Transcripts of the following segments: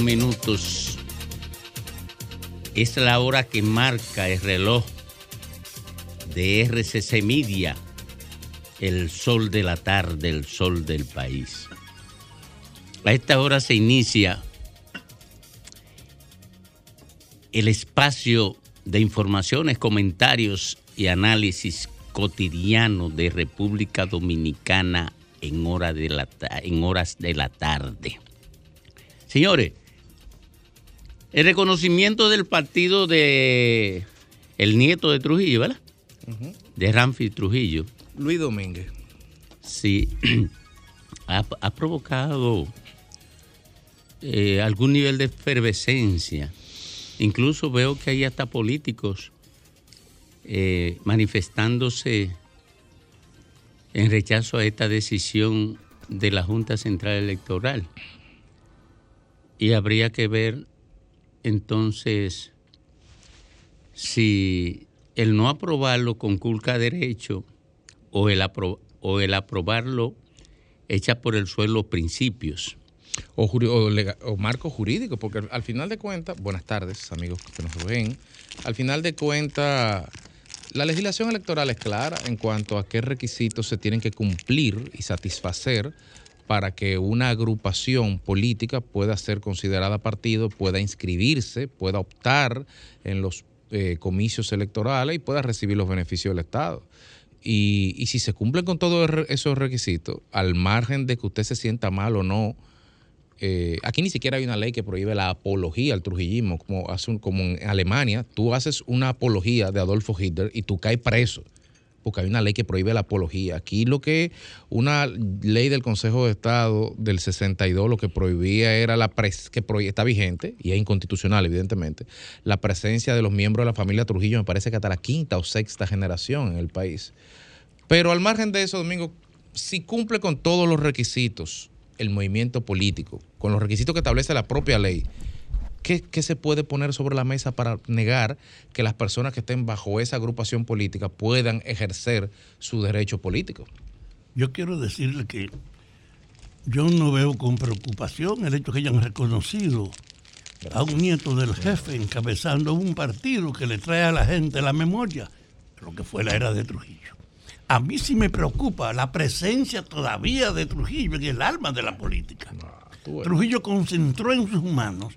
minutos es la hora que marca el reloj de RCC Media, el sol de la tarde, el sol del país. A esta hora se inicia el espacio de informaciones, comentarios y análisis cotidiano de República Dominicana en, hora de la, en horas de la tarde. Señores, el reconocimiento del partido de el nieto de Trujillo, ¿verdad? De Ramfi Trujillo. Luis Domínguez. Sí, ha, ha provocado eh, algún nivel de efervescencia. Incluso veo que hay hasta políticos eh, manifestándose en rechazo a esta decisión de la Junta Central Electoral. Y habría que ver entonces si el no aprobarlo conculca derecho o el, apro- o el aprobarlo echa por el suelo principios. O, o marco jurídico, porque al final de cuentas, buenas tardes amigos que nos ven, al final de cuentas, la legislación electoral es clara en cuanto a qué requisitos se tienen que cumplir y satisfacer para que una agrupación política pueda ser considerada partido, pueda inscribirse, pueda optar en los eh, comicios electorales y pueda recibir los beneficios del Estado. Y, si se cumplen con todos esos requisitos, al margen de que usted se sienta mal o no, eh, aquí ni siquiera hay una ley que prohíbe la apología al trujillismo, como, hace un- como en Alemania, tú haces una apología de Adolfo Hitler y tú caes preso, porque hay una ley que prohíbe la apología. Aquí lo que una ley del Consejo de Estado del 62 lo que prohibía era la pres que está vigente y es inconstitucional evidentemente, la presencia de los miembros de la familia Trujillo, me parece que hasta la quinta o sexta generación en el país. Pero al margen de eso, Domingo, si cumple con todos los requisitos el movimiento político, con los requisitos que establece la propia ley, ¿qué, qué se puede poner sobre la mesa para negar que las personas que estén bajo esa agrupación política puedan ejercer su derecho político? Yo quiero decirle que yo no veo con preocupación el hecho que hayan reconocido a un nieto del jefe encabezando un partido que le trae a la gente la memoria de lo que fue la era de Trujillo. A mí sí me preocupa la presencia todavía de Trujillo en el alma de la política. Trujillo concentró en sus manos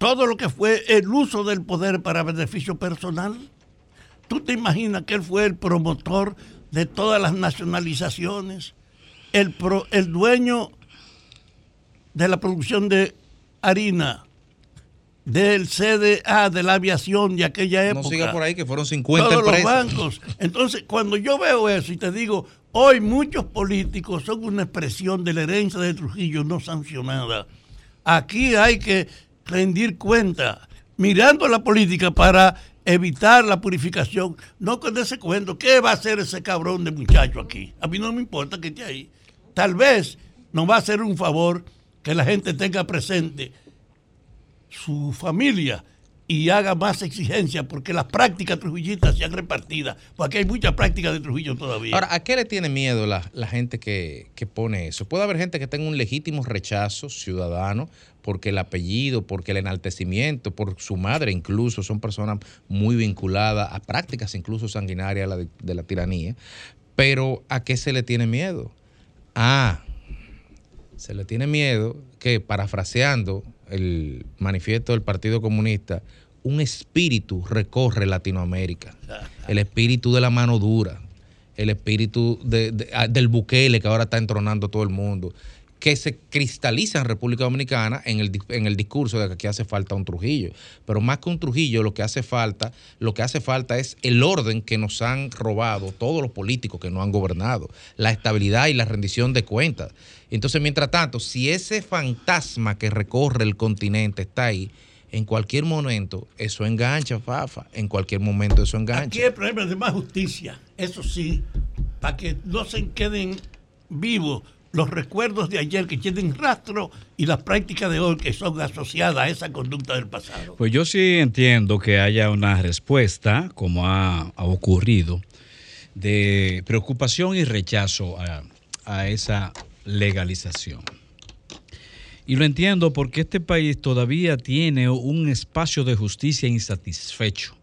todo lo que fue el uso del poder para beneficio personal. ¿Tú te imaginas que él fue el promotor de todas las nacionalizaciones? El, pro- el dueño de la producción de harina, del CDA, de la aviación de aquella época. No siga por ahí que fueron 50 Todos los empresas. bancos. Entonces, cuando yo veo eso y te digo, hoy muchos políticos son una expresión de la herencia de Trujillo no sancionada. Aquí hay que rendir cuenta, mirando la política para evitar la purificación. No con ese cuento, ¿qué va a hacer ese cabrón de muchacho aquí? A mí no me importa que esté ahí. Tal vez nos va a hacer un favor que la gente tenga presente su familia y haga más exigencia porque las prácticas trujillistas sean repartidas, porque hay muchas prácticas de Trujillo todavía. Ahora, ¿a qué le tiene miedo la, la gente que, que pone eso? Puede haber gente que tenga un legítimo rechazo ciudadano porque el apellido, porque el enaltecimiento, por su madre incluso, son personas muy vinculadas a prácticas incluso sanguinarias de la, tiranía. Pero ¿a qué se le tiene miedo? Ah, se le tiene miedo que, parafraseando el manifiesto del Partido Comunista, un espíritu recorre Latinoamérica. El espíritu de la mano dura, el espíritu ah, del Bukele que ahora está entronando todo el mundo, que se cristaliza en República Dominicana en el, en el discurso de que aquí hace falta un Trujillo. Pero más que un Trujillo, lo que hace falta, lo que hace falta es el orden que nos han robado todos los políticos que no han gobernado, la estabilidad y la rendición de cuentas. Entonces, mientras tanto, si ese fantasma que recorre el continente está ahí, en cualquier momento eso engancha, Fafa. En cualquier momento eso engancha. Aquí hay problemas de más justicia, eso sí, para que no se queden vivos los recuerdos de ayer que tienen rastro y las prácticas de hoy que son asociadas a esa conducta del pasado. Pues yo sí entiendo que haya una respuesta, como ha, ocurrido, de preocupación y rechazo a, a esa legalización. Y lo entiendo porque este país todavía tiene un espacio de justicia insatisfecho.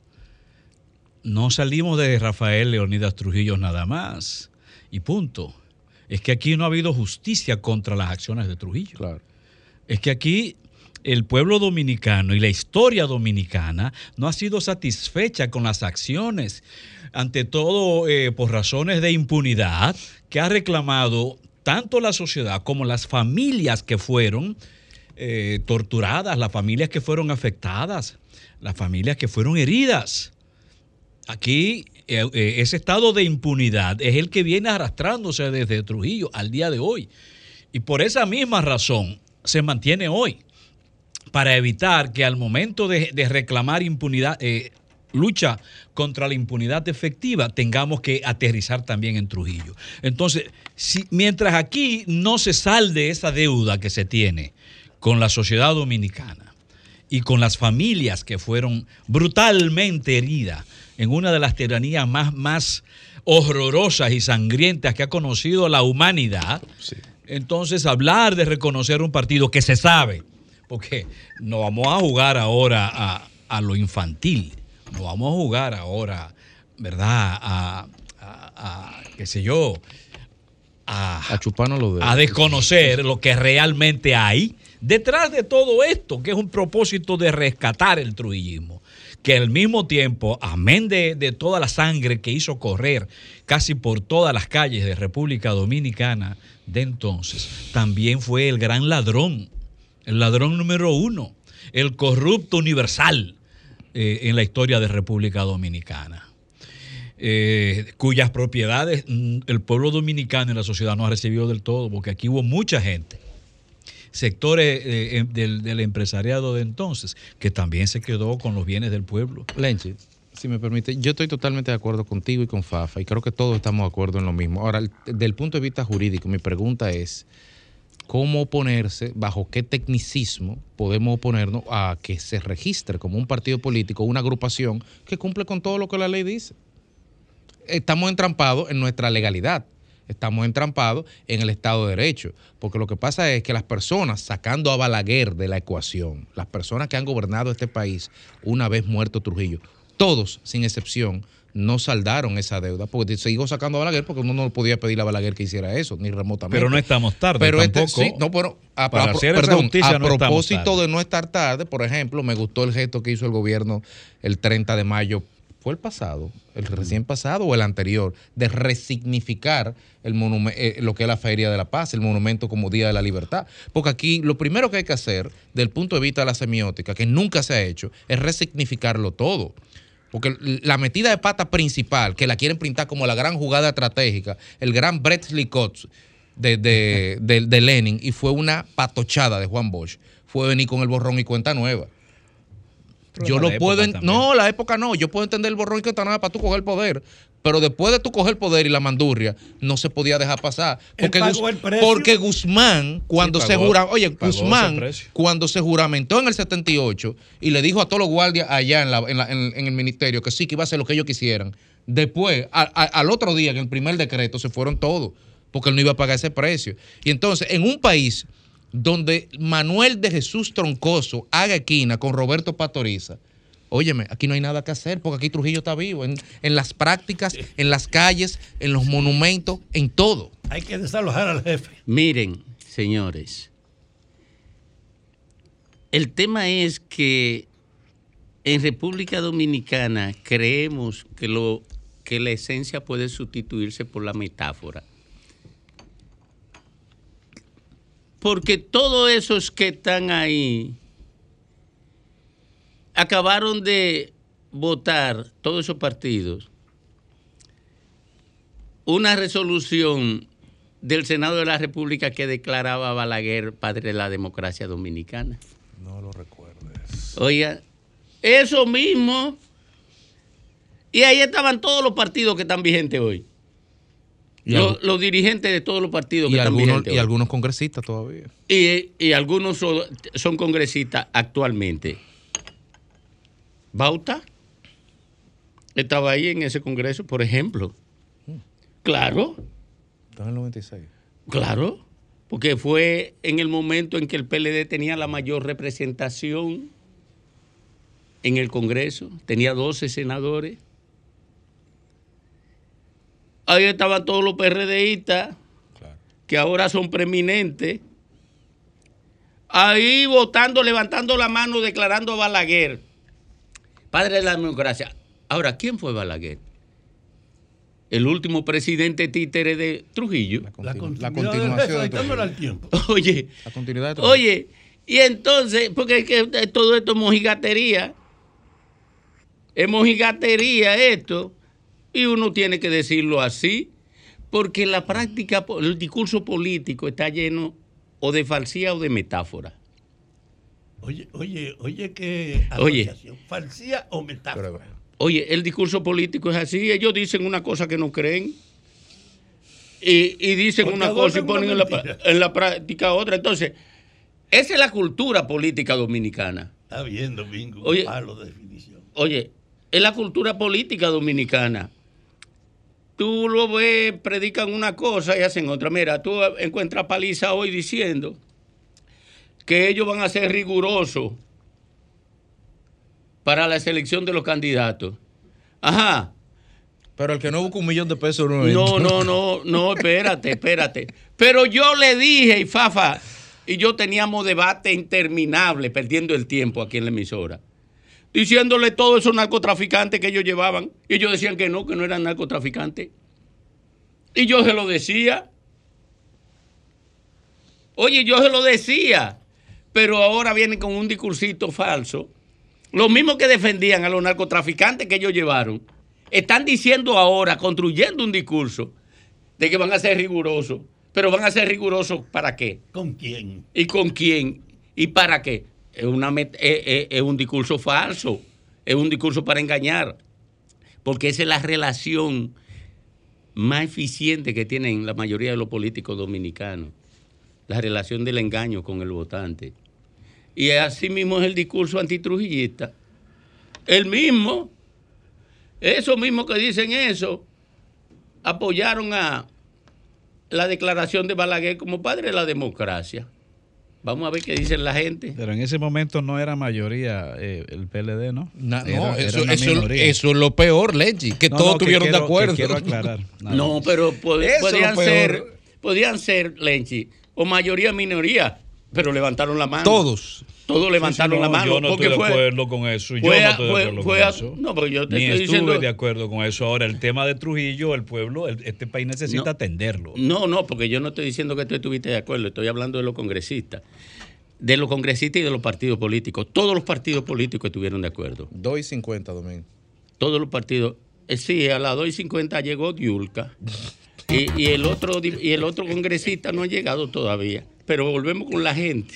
No salimos de Rafael Leonidas Trujillo nada más. Y punto. Es que aquí no ha habido justicia contra las acciones de Trujillo. Claro. Es que aquí el pueblo dominicano y la historia dominicana no ha sido satisfecha con las acciones, ante todo eh, por razones de impunidad, que ha reclamado tanto la sociedad como las familias que fueron eh, torturadas, las familias que fueron afectadas, las familias que fueron heridas. Aquí ese estado de impunidad es el que viene arrastrándose desde Trujillo al día de hoy. Y por esa misma razón se mantiene hoy, para evitar que al momento de, reclamar impunidad, eh, lucha contra la impunidad efectiva, tengamos que aterrizar también en Trujillo. Entonces, mientras aquí no se salde esa deuda que se tiene con la sociedad dominicana y con las familias que fueron brutalmente heridas en una de las tiranías más, más horrorosas y sangrientas que ha conocido la humanidad, entonces hablar de reconocer un partido que se sabe, porque no vamos a jugar ahora a, a lo infantil, no vamos a jugar ahora, ¿verdad? A, a- a, qué sé yo, a, los dedos. a desconocer lo que realmente hay detrás de todo esto, que es un propósito de rescatar el trujillismo. Que al mismo tiempo, amén de, toda la sangre que hizo correr casi por todas las calles de República Dominicana de entonces, también fue el gran ladrón, el ladrón número uno, el corrupto universal eh, en la historia de República Dominicana eh, cuyas propiedades mm, el pueblo dominicano y la sociedad no ha recibido del todo, porque aquí hubo mucha gente, sectores eh, eh, del, empresariado de entonces, que también se quedó con los bienes del pueblo. Lenche, si me permite, yo estoy totalmente de acuerdo contigo y con Fafa, y creo que todos estamos de acuerdo en lo mismo. Ahora, el- del punto de vista jurídico, mi pregunta es, ¿cómo oponerse, bajo qué tecnicismo podemos oponernos a que se registre como un partido político, una agrupación que cumple con todo lo que la ley dice? Estamos entrampados en nuestra legalidad. Estamos entrampados en el Estado de Derecho, porque lo que pasa es que las personas, sacando a Balaguer de la ecuación, las personas que han gobernado este país una vez muerto Trujillo, todos, sin excepción, no saldaron esa deuda, porque se siguió sacando a Balaguer porque uno no podía pedirle a Balaguer que hiciera eso, ni remotamente. Pero no estamos tarde Pero este, tampoco. sí, no, bueno, a, Para a- hacer esa perdón, justicia a no estamos propósito de no estar tarde, por ejemplo, me gustó el gesto que hizo el gobierno el 30 de mayo. ¿Fue el pasado, el recién pasado o el anterior? De resignificar el eh, lo que es la Feria de la Paz, el monumento como Día de la Libertad. Porque aquí lo primero que hay que hacer, del punto de vista de la semiótica, que nunca se ha hecho, es resignificarlo todo. Porque la metida de pata principal, que la quieren pintar como la gran jugada estratégica, el gran Licott de, de, de- de Lenin, y fue una patochada de Juan Bosch, fue venir con el borrón y cuenta nueva. Yo época puedo. en-. No, la época no. Yo puedo entender el borrón y nueva para tú coger el poder. Pero después de tú coger el poder y la mandurria, no se podía dejar pasar. Porque, pagó el precio. porque Guzmán, cuando Sí, se jura, oye, Guzmán, cuando se juramentó en el 78 y le dijo a todos los guardias allá en, la- en la- en- en el ministerio que sí, que iba a hacer lo que ellos quisieran. Después, a- a- al otro día, en el primer decreto, se fueron todos, porque él no iba a pagar ese precio. Y entonces, en un país donde Manuel de Jesús Troncoso haga esquina con Roberto Pastoriza, óyeme, aquí no hay nada que hacer, porque aquí Trujillo está vivo, en, en las prácticas, en las calles, en los monumentos, en todo. Hay que desalojar al jefe. Miren, señores, el tema es que en República Dominicana creemos que, lo, que la esencia puede sustituirse por la metáfora. Porque todos esos que están ahí acabaron de votar, todos esos partidos, una resolución del Senado de la República que declaraba a Balaguer padre de la democracia dominicana. No lo recuerdes. Oiga, eso mismo. Y ahí estaban todos los partidos que están vigentes hoy. Los, dirigentes de todos los partidos y que algunos, y algunos congresistas todavía. Y, y algunos son, son congresistas actualmente. Bauta estaba ahí en ese congreso, por ejemplo. Claro, Está en el 96. claro, porque fue en el momento en que el PLD tenía la mayor representación en el Congreso, tenía 12 senadores. Ahí estaban todos los PRDistas Claro. que ahora son preeminentes, ahí votando, levantando la mano, declarando a Balaguer, padre de la democracia. Ahora, ¿quién fue Balaguer? El último presidente títere de Trujillo. La, La, continu- la continuidad continuación de al tiempo. Oye, La continuidad de oye, y entonces, porque es que todo esto es mojigatería, es mojigatería esto, y uno tiene que decirlo así, porque la práctica, el discurso político está lleno o de falsía o de metáfora. Oye, oye, oye, qué Oye. ¿Falsía o metáfora? Pero, Oye, el discurso político es así, ellos dicen una cosa que no creen. Y, y dicen Porque una cosa y ponen en la, mentira. en la práctica otra. Entonces, esa es la cultura política dominicana. Está bien, Domingo. Oye. Palo de definición. Oye, es la cultura política dominicana. Tú lo ves, predican una cosa y hacen otra. Mira, tú encuentras paliza hoy diciendo que ellos van a ser rigurosos para la selección de los candidatos. Ajá. pero el que no busca un millón de pesos no No, no, no, no, espérate, espérate. Pero yo le dije, y Fafa, y yo teníamos debate interminable, perdiendo el tiempo aquí en la emisora, diciéndole todos esos narcotraficantes que ellos llevaban. Y ellos decían que no, que no eran narcotraficantes. Y yo se lo decía. Oye, yo se lo decía. Pero ahora vienen con un discursito falso. Los mismos que defendían a los narcotraficantes que ellos llevaron, están diciendo ahora, construyendo un discurso de que van a ser rigurosos. Pero van a ser rigurosos para qué? ¿Con quién? ¿Y con quién? ¿Y para qué? Es, una es- es- es un discurso falso, es un discurso para engañar, porque esa es la relación más eficiente que tienen la mayoría de los políticos dominicanos, la relación del engaño con el votante. Y así mismo es el discurso antitrujillista. El mismo, esos mismos que dicen eso, apoyaron a la declaración de Balaguer como padre de la democracia. Vamos a ver qué dice la gente. Pero en ese momento no era mayoría eh, el PLD, ¿no? Na- Era- no, eso, es lo peor, Lenchi, que No, todos no, que estuvieron de que acuerdo. Quiero aclarar. nada No, pero pod- Eso peor. ser, podían ser, Lenchi, o mayoría minoría, pero levantaron la mano. Todos. Todos levantaron Sí, sí, la no, mano. Yo no porque estoy de fue, acuerdo con eso. Yo fue no estoy de acuerdo fue con eso. no, pero yo te Ni estoy estuve diciendo- de acuerdo con eso. Ahora, el tema de Trujillo, el pueblo, el- este país necesita No. atenderlo. No, no, porque yo no estoy diciendo que tú estuviste de acuerdo, estoy hablando de los congresistas. De los congresistas y de los partidos políticos. Todos los partidos políticos estuvieron de acuerdo. 2 y 50, Domingo. Todos los partidos. Eh, sí, a las 2 y 50 llegó Diulca. Y, y el otro, y el otro congresista no ha llegado todavía. Pero volvemos con la gente.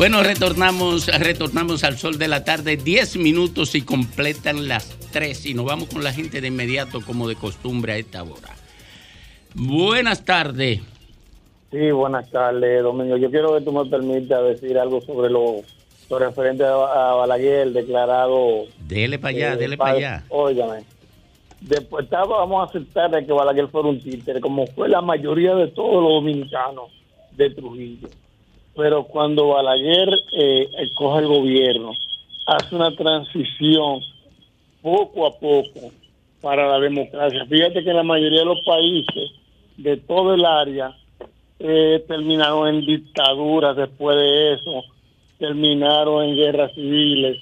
Bueno, retornamos, retornamos al sol de la tarde, 10 minutos y completan las 3 y nos vamos con la gente de inmediato como de costumbre a esta hora. Buenas tardes. Sí, buenas tardes, Domingo. Yo quiero que tú me permitas decir algo sobre lo, lo referente a, a Balaguer, declarado. Dele para allá, eh, dele para allá. Óigame. Después vamos a aceptar de que Balaguer fuera un títere, como fue la mayoría de todos los dominicanos de Trujillo. Pero cuando Balaguer eh, coge el gobierno, hace una transición poco a poco para la democracia. Fíjate que la mayoría de los países de todo el área eh, terminaron en dictaduras después de eso, terminaron en guerras civiles.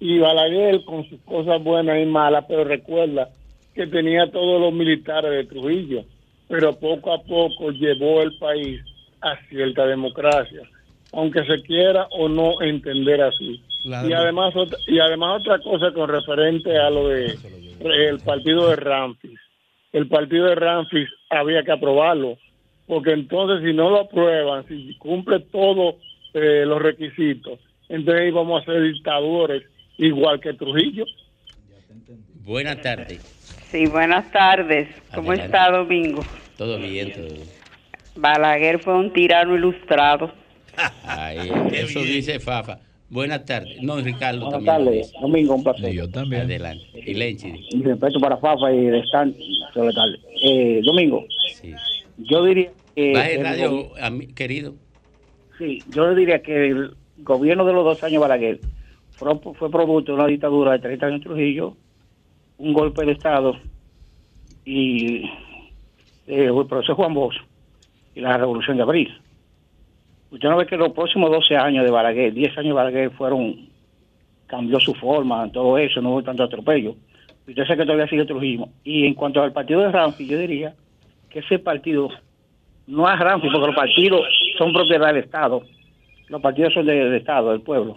Y Balaguer con sus cosas buenas y malas, pero recuerda que tenía todos los militares de Trujillo. pero poco a poco llevó el país a cierta democracia, aunque se quiera o no entender así. Y además y además otra cosa con referente a lo de el partido de Ramfis. El partido de Ramfis había que aprobarlo, porque entonces si no lo aprueban, si cumple todos eh, los requisitos, entonces íbamos a ser dictadores igual que Trujillo. Buenas tardes. Sí, buenas tardes. ¿Cómo Adelante. está Domingo? Todo bien, todo bien. Balaguer fue un tirano ilustrado. Ay, eso dice Fafa. Buenas tardes. No, Ricardo Buenas también. lo tardes. Domingo, un placer. Yo también. Adelante. Y Lenchi. Mi respeto para Fafa y de Stan, sobre tal. Eh, Domingo, Sí. yo diría que... Baje el el radio, querido. Sí, yo diría que el gobierno de los dos años Balaguer fue, fue producto de una dictadura de 30 años en Trujillo, un golpe de Estado y eh, el proceso Juan Bosch y la revolución de abril. Usted no ve que los próximos 12 años de Balaguer, 10 años de Balaguer fueron, cambió su forma, todo eso, no hubo tanto atropello. Usted sabe que todavía sigue Trujillo. Y en cuanto al partido de Ramfi, yo diría que ese partido no es Ramfi, porque los partidos son propiedad del Estado. Los partidos son del Estado, del pueblo.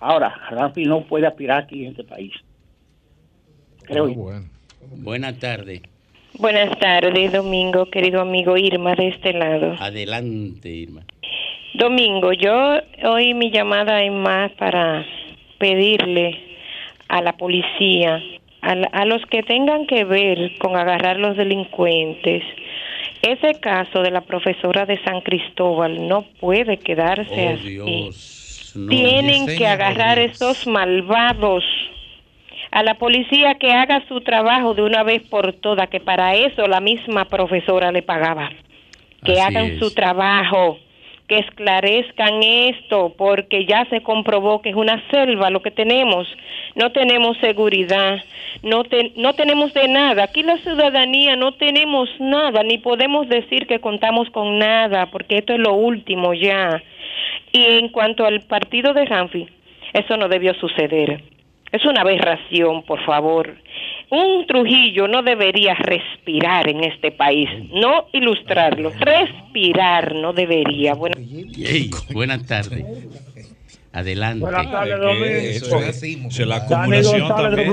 Ahora, Ramfi no puede aspirar aquí en este país. Creo yo. bueno. Buenas tardes. Buenas tardes, Domingo, querido amigo Irma de este lado. Adelante, Irma. Domingo, yo hoy mi llamada es más para pedirle a la policía, a, la- a los que tengan que ver con agarrar los delincuentes, ese caso de la profesora de San Cristóbal no puede quedarse Oh, así. Dios. No. Tienen que agarrar estos malvados. A la policía que haga su trabajo de una vez por todas, que para eso la misma profesora le pagaba. Que Así hagan es. su trabajo, que esclarezcan esto, porque ya se comprobó que es una selva lo que tenemos. No tenemos seguridad, no, te- no tenemos de nada. Aquí la ciudadanía no tenemos nada, ni podemos decir que contamos con nada, porque esto es lo último ya. Y en cuanto al partido de Ramfi, eso no debió suceder. Es una aberración, por favor. Un Trujillo no debería respirar en este país, no ilustrarlo, respirar no debería. Bueno, Ey, buenas tardes. Adelante. Buenas tardes, Domingo. eso es, es la Dani acumulación también,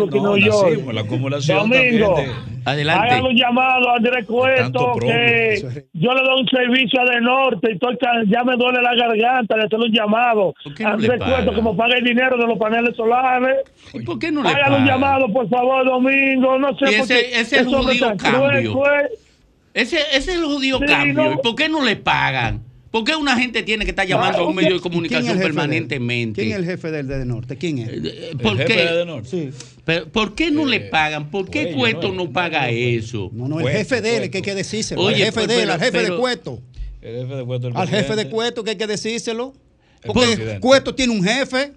no, la acumulación Domingo. también de- Adelante. Hagan un llamado a Andrés Tanto Cueto propio. que yo le doy un servicio a De Norte y estoy ya me duele la garganta de hacer un llamado. ¿Por qué no Andrés le Cueto, pagan? como paga el dinero de los paneles solares. ¿Y por qué no le Hagan un llamado, por favor, Domingo. No sé por ese- qué ese ese hombre judío cambio. fue. Ese, ese es el judío Sí, cambio. no. ¿Y por qué no le pagan? ¿Por qué una gente tiene que estar llamando a un medio de comunicación permanentemente? ¿Quién es el jefe del de Norte? ¿Quién es? Eh, ¿Por El jefe qué? de Norte. Sí. Pero, ¿Por qué no le pagan? ¿Por qué Cueto no, no paga eso? No, no, el jefe de él, que hay que decírselo. Oye, al jefe pues, de él, al jefe pero- de Cueto. El jefe de Cueto, el Al jefe de. Cueto que hay que decírselo. El Porque. Cueto tiene un jefe.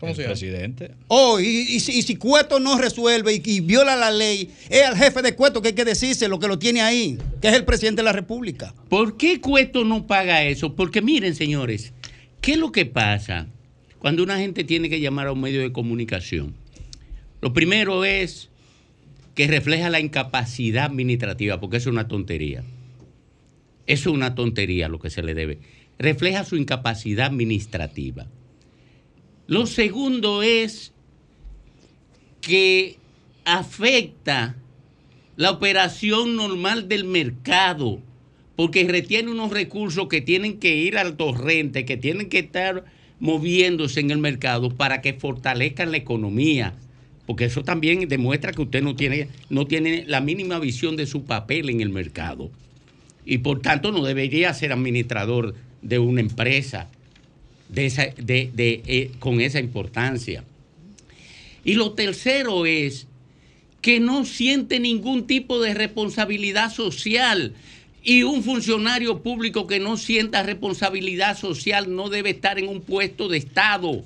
¿Cómo El se llama? presidente. Oh, y, y si, y si Cueto no resuelve y, y viola la ley, es al jefe de Cueto que hay que decírselo, que lo tiene ahí, que es el presidente de la República. ¿Por qué Cueto no paga eso? Porque miren, señores, ¿qué es lo que pasa cuando una gente tiene que llamar a un medio de comunicación? Lo primero es que refleja la incapacidad administrativa, porque eso es una tontería. Eso es una tontería lo que se le debe. Refleja su incapacidad administrativa. Lo segundo es que afecta la operación normal del mercado, porque retiene unos recursos que tienen que ir al torrente, que tienen que estar moviéndose en el mercado para que fortalezcan la economía, porque eso también demuestra que usted no tiene, no tiene la mínima visión de su papel en el mercado. Y por tanto no debería ser administrador de una empresa de esa, de, de, eh, con esa importancia. Y lo tercero es que no siente ningún tipo de responsabilidad social. Y un funcionario público que no sienta responsabilidad social no debe estar en un puesto de Estado.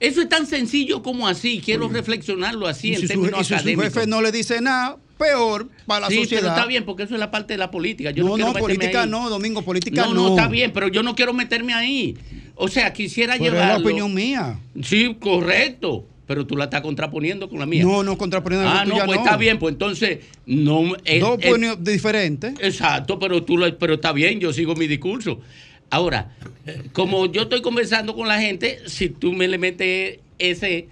Eso es tan sencillo como así. Quiero reflexionarlo así Y en si, su, términos y si su académicos. jefe no le dice nada, peor para la sí, sociedad. pero está bien, porque eso es la parte de la política. Yo no, no, quiero no, meterme política ahí. no, Domingo, política no, no. no, está bien, pero yo no quiero meterme ahí. O sea, quisiera Pero es la llevarlo. opinión mía. Sí, correcto. pero tú la estás contraponiendo con la mía. No, no, contraponiendo Ah, la no, tuya, pues no. está bien, pues entonces no eh, Dos eh, opiniones diferentes. Exacto, pero tú lo- pero está bien, yo sigo mi discurso. Ahora, como yo estoy conversando con la gente, si tú me le metes ese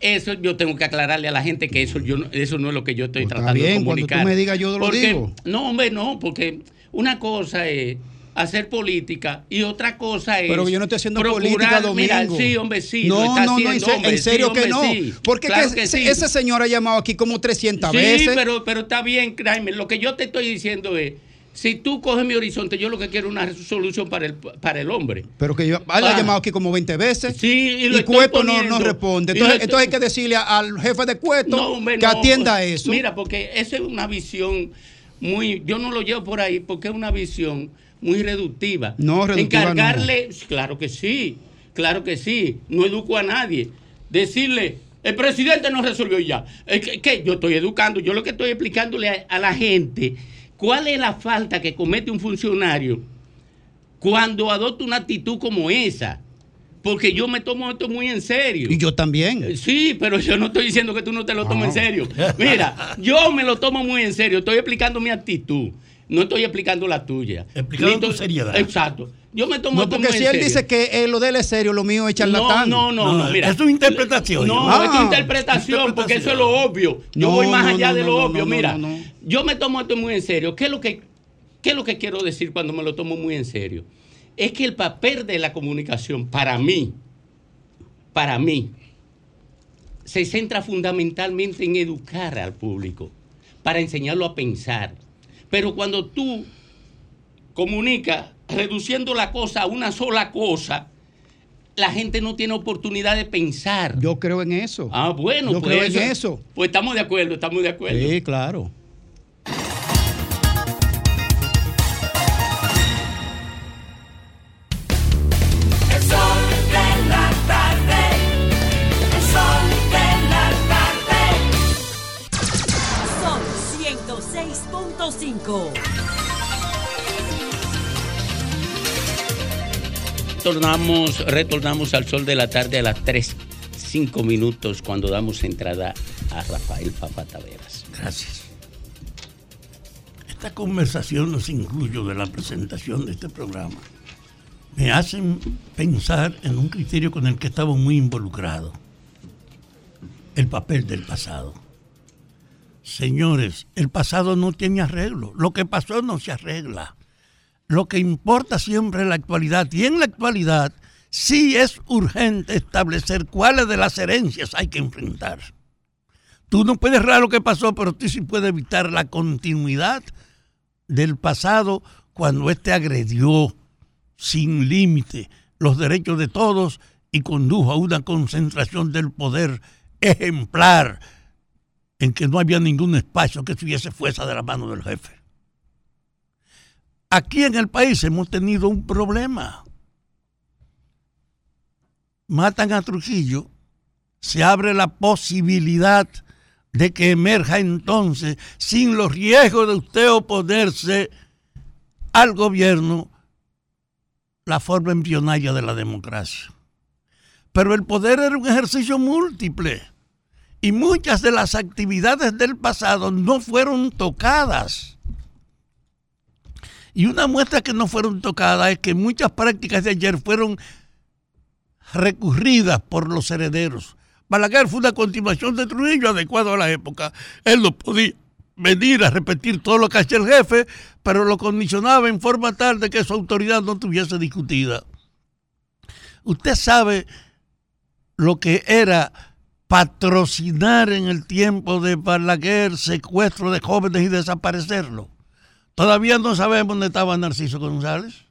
eso yo tengo que aclararle a la gente que eso yo no- eso no es lo que yo estoy Pues tratando de bien, cuando tú comunicar. me digas, yo lo digo. No, hombre, no, porque una cosa es hacer política y otra cosa es Pero yo no estoy haciendo política, Domingo. Mira, sí, hombre, sí, No, está no, no, en, hombre, serio sí, que no. sí. Porque Claro que que ese, sí. ese señor ha llamado aquí como 300 Sí, veces. pero, pero está bien, Kramer. Lo que yo te estoy diciendo es, si tú coges mi horizonte, yo lo que quiero es una solución para el, para el hombre. Pero que yo, él ha Ah. llamado aquí como 20 veces. Sí, y estoy Cueto no, no responde. Y Entonces, hay que decirle al jefe de Cueto No, hombre, que no, atienda pues, eso. Mira, porque esa es una visión muy. Yo no lo llevo por ahí porque es una visión muy reductiva. No, reductiva. Encargarle. Claro que sí, claro que sí. No educo a nadie. Decirle. El presidente no resolvió ya. Que yo estoy educando, yo lo que estoy explicándole a, a la gente cuál es la falta que comete un funcionario cuando adopta una actitud como esa. Porque yo me tomo esto muy en serio. Y yo también. Sí, pero yo no estoy diciendo que tú no te lo tomes en serio. Mira, yo me lo tomo muy en serio. Estoy explicando mi actitud. No estoy explicando la tuya. Explicando Ni tu estoy- seriedad. Exacto. Yo me tomo No, porque si él serio. dice que eh, lo de él es serio, lo mío es charlatán. No, no, no, no, mira. Es una interpretación. No, Ah. es tu interpretación, porque eso es lo obvio. Yo No, voy más no, allá no, de no, lo no, obvio. no, no, Mira, no, no. yo me tomo esto muy en serio. ¿Qué es lo que, qué es lo que quiero decir cuando me lo tomo muy en serio? Es que el papel de la comunicación, para mí, para mí, se centra fundamentalmente en educar al público, para enseñarlo a pensar. Pero cuando tú comunicas reduciendo la cosa a una sola cosa, la gente no tiene oportunidad de pensar. Yo creo en eso. Ah, bueno, Yo pues creo en eso. Pues estamos de acuerdo, estamos de acuerdo. Sí, claro. Retornamos, retornamos al sol de la tarde a las 3, 5 minutos cuando damos entrada a Rafael Papa Taveras. Gracias. Esta conversación los incluyo de la presentación de este programa. Me hacen pensar en un criterio con el que estaba muy involucrado. El papel del pasado. Señores, el pasado no tiene arreglo. Lo que pasó no se arregla. Lo que importa siempre es la actualidad. Y en la actualidad sí es urgente establecer cuáles de las herencias hay que enfrentar. Tú no puedes errar lo que pasó, pero tú sí puedes evitar la continuidad del pasado cuando éste agredió sin límite los derechos de todos y condujo a una concentración del poder ejemplar en que no había ningún espacio que estuviese fuerza de la mano del jefe. Aquí en el país hemos tenido un problema. Matan a Trujillo, se abre la posibilidad de que emerja entonces, sin los riesgos de usted oponerse al gobierno, la forma embrionaria de la democracia. Pero el poder era un ejercicio múltiple y muchas de las actividades del pasado no fueron tocadas. Y una muestra que no fueron tocadas es que muchas prácticas de ayer fueron recurridas por los herederos. Balaguer fue una continuación de Trujillo adecuado a la época. Él no podía venir a repetir todo lo que hacía el jefe, pero lo condicionaba en forma tal de que su autoridad no estuviese discutida. Usted sabe lo que era patrocinar en el tiempo de Balaguer secuestro de jóvenes y desaparecerlo. Todavía no sabemos dónde estaba Narciso González.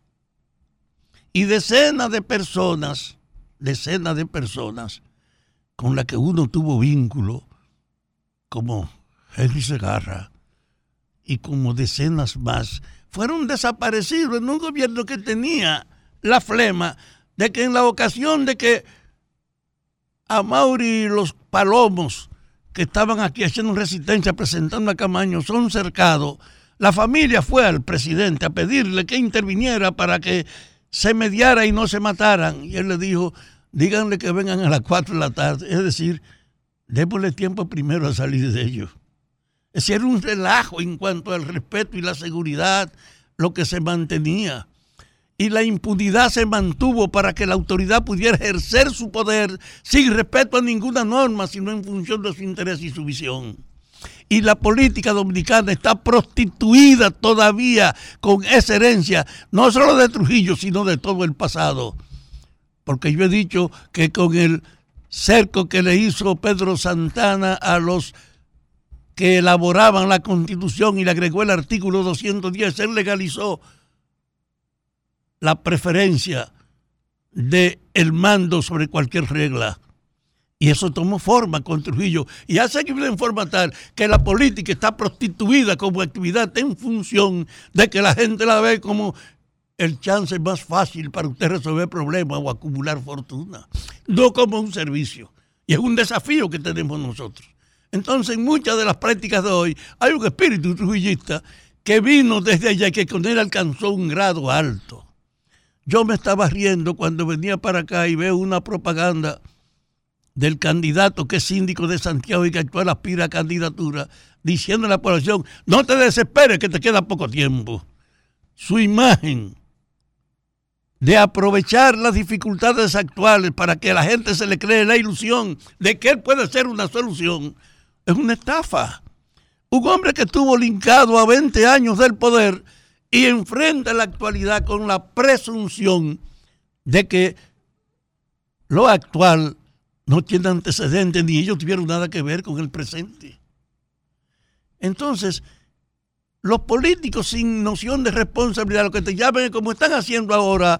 Y decenas de personas, decenas de personas con las que uno tuvo vínculo, como Henry Segarra y como decenas más, fueron desaparecidos en un gobierno que tenía la flema de que en la ocasión de que a Mauri y los palomos que estaban aquí haciendo resistencia, presentando a Camaño, son cercados, la familia fue al presidente a pedirle que interviniera para que se mediara y no se mataran. Y él le dijo, díganle que vengan a las 4 de la tarde. Es decir, démosle tiempo primero a salir de ello. Es decir, era un relajo en cuanto al respeto y la seguridad, lo que se mantenía. Y la impunidad se mantuvo para que la autoridad pudiera ejercer su poder sin respeto a ninguna norma, sino en función de su interés y su visión. Y la política dominicana está prostituida todavía con esa herencia, no solo de Trujillo, sino de todo el pasado. Porque yo he dicho que con el cerco que le hizo Pedro Santana a los que elaboraban la constitución y le agregó el artículo 210, él legalizó la preferencia de el mando sobre cualquier regla. Y eso tomó forma con Trujillo. Y ha seguido en forma tal que la política está prostituida como actividad en función de que la gente la ve como el chance más fácil para usted resolver problemas o acumular fortuna. No como un servicio. Y es un desafío que tenemos nosotros. Entonces, en muchas de las prácticas de hoy hay un espíritu trujillista que vino desde allá y que con él alcanzó un grado alto. Yo me estaba riendo cuando venía para acá y veo una propaganda del candidato que es síndico de Santiago y que actual aspira a candidatura, diciendo a la población, no te desesperes que te queda poco tiempo. Su imagen de aprovechar las dificultades actuales para que la gente se le cree la ilusión de que él puede ser una solución, es una estafa. Un hombre que estuvo linkado a 20 años del poder y enfrenta la actualidad con la presunción de que lo actual no tiene antecedentes ni ellos tuvieron nada que ver con el presente. Entonces, los políticos sin noción de responsabilidad, lo que te llaman, como están haciendo ahora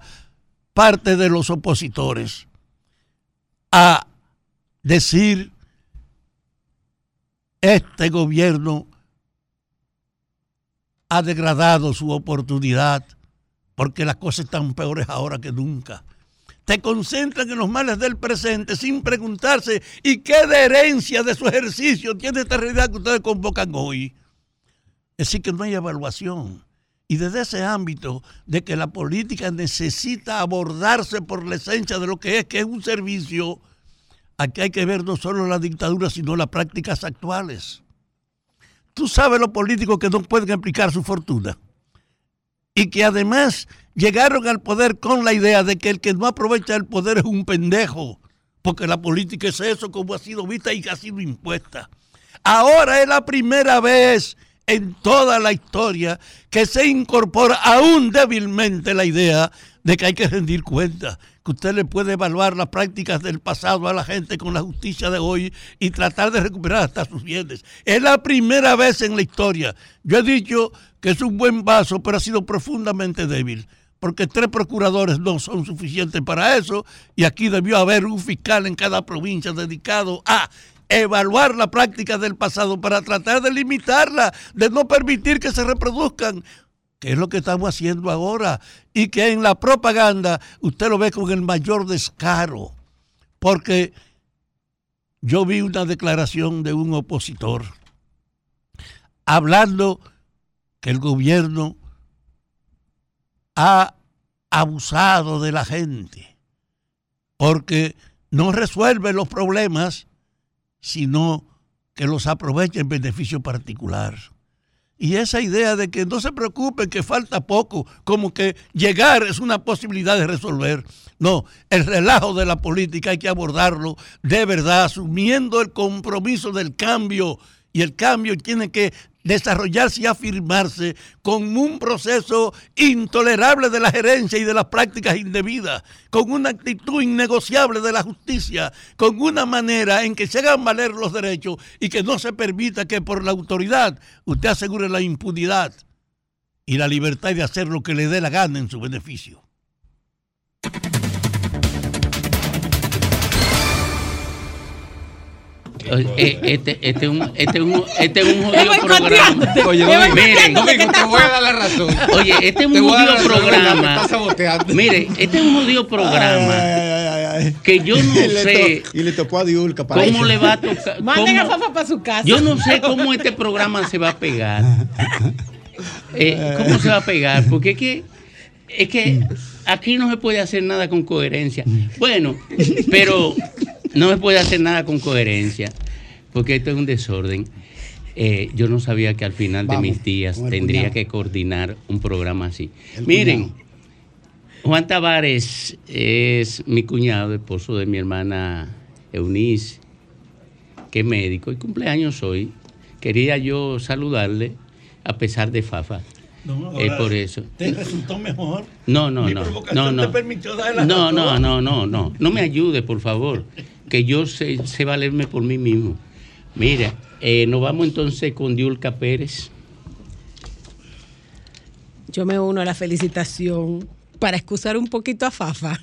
parte de los opositores, a decir, este gobierno ha degradado su oportunidad porque las cosas están peores ahora que nunca. Te concentran en los males del presente sin preguntarse y qué de herencia de su ejercicio tiene esta realidad que ustedes convocan hoy. Es decir, que no hay evaluación. Y desde ese ámbito de que la política necesita abordarse por la esencia de lo que es, que es un servicio, aquí hay que ver no solo la dictadura, sino las prácticas actuales. Tú sabes los políticos que no pueden aplicar su fortuna y que además llegaron al poder con la idea de que el que no aprovecha el poder es un pendejo, porque la política es eso como ha sido vista y ha sido impuesta. Ahora es la primera vez en toda la historia que se incorpora aún débilmente la idea de que hay que rendir cuentas, que usted le puede evaluar las prácticas del pasado a la gente con la justicia de hoy y tratar de recuperar hasta sus bienes. Es la primera vez en la historia. Yo he dicho que es un buen vaso, pero ha sido profundamente débil, porque tres procuradores no son suficientes para eso y aquí debió haber un fiscal en cada provincia dedicado a evaluar la práctica del pasado para tratar de limitarla, de no permitir que se reproduzcan que es lo que estamos haciendo ahora, y que en la propaganda usted lo ve con el mayor descaro, porque yo vi una declaración de un opositor hablando que el gobierno ha abusado de la gente, porque no resuelve los problemas, sino que los aprovecha en beneficio particular. Y esa idea de que no se preocupen, que falta poco, como que llegar es una posibilidad de resolver. No, el relajo de la política hay que abordarlo de verdad, asumiendo el compromiso del cambio. Y el cambio tiene que desarrollarse y afirmarse con un proceso intolerable de la gerencia y de las prácticas indebidas, con una actitud innegociable de la justicia, con una manera en que se hagan valer los derechos y que no se permita que por la autoridad usted asegure la impunidad y la libertad de hacer lo que le dé la gana en su beneficio. Este, este, es un, este, es un, este es un jodido programa. Oye, Miren, Domingo, Domingo, te voy a dar la razón. Oye, este es un jodido programa. Mire, este es un jodido programa que yo no Y sé to- y le tocó a Diulca para cómo eso. le va a tocar. Manden a Fafa para su casa. Yo no sé cómo este programa se va a pegar. Eh, ¿Cómo se va a pegar? Porque es que, es que aquí no se puede hacer nada con coherencia. Bueno, pero no se puede hacer nada con coherencia. porque esto es un desorden. Eh, yo no sabía que al final Vamos, de mis días tendría que coordinar un programa así. El Miren. Juan Tavares es mi cuñado, esposo de mi hermana Eunice, que es médico y cumpleaños hoy. Quería yo saludarle a pesar de Fafa. No, Es ahora por eso. ¿Te resultó mejor? No, no, Mi no. No, no. te permitió dar la No, no, no, no, no. No me ayude, por favor. Que yo sé, sé valerme por mí mismo. Mira, eh, nos vamos entonces con Diulca Pérez. Yo me uno a la felicitación para excusar un poquito a Fafa.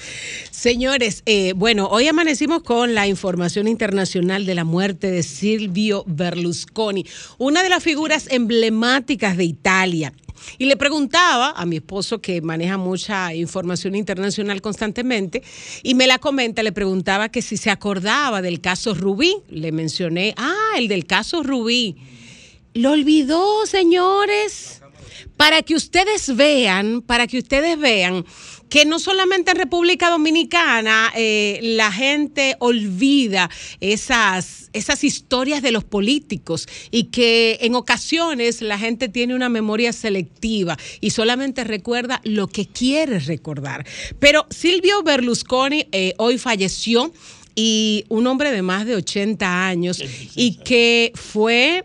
Señores, eh, bueno, hoy amanecimos con la información internacional de la muerte de Silvio Berlusconi, una de las figuras emblemáticas de Italia. Y le preguntaba a mi esposo, que maneja mucha información internacional constantemente, y me la comenta, le preguntaba que si se acordaba del caso Rubí. Le mencioné, ah, el del caso Rubí. Lo olvidó, señores. Para que ustedes vean, para que ustedes vean que no solamente en República Dominicana eh, la gente olvida esas, esas historias de los políticos y que en ocasiones la gente tiene una memoria selectiva y solamente recuerda lo que quiere recordar. Pero Silvio Berlusconi eh, hoy falleció y un hombre de más de 80 años y que fue,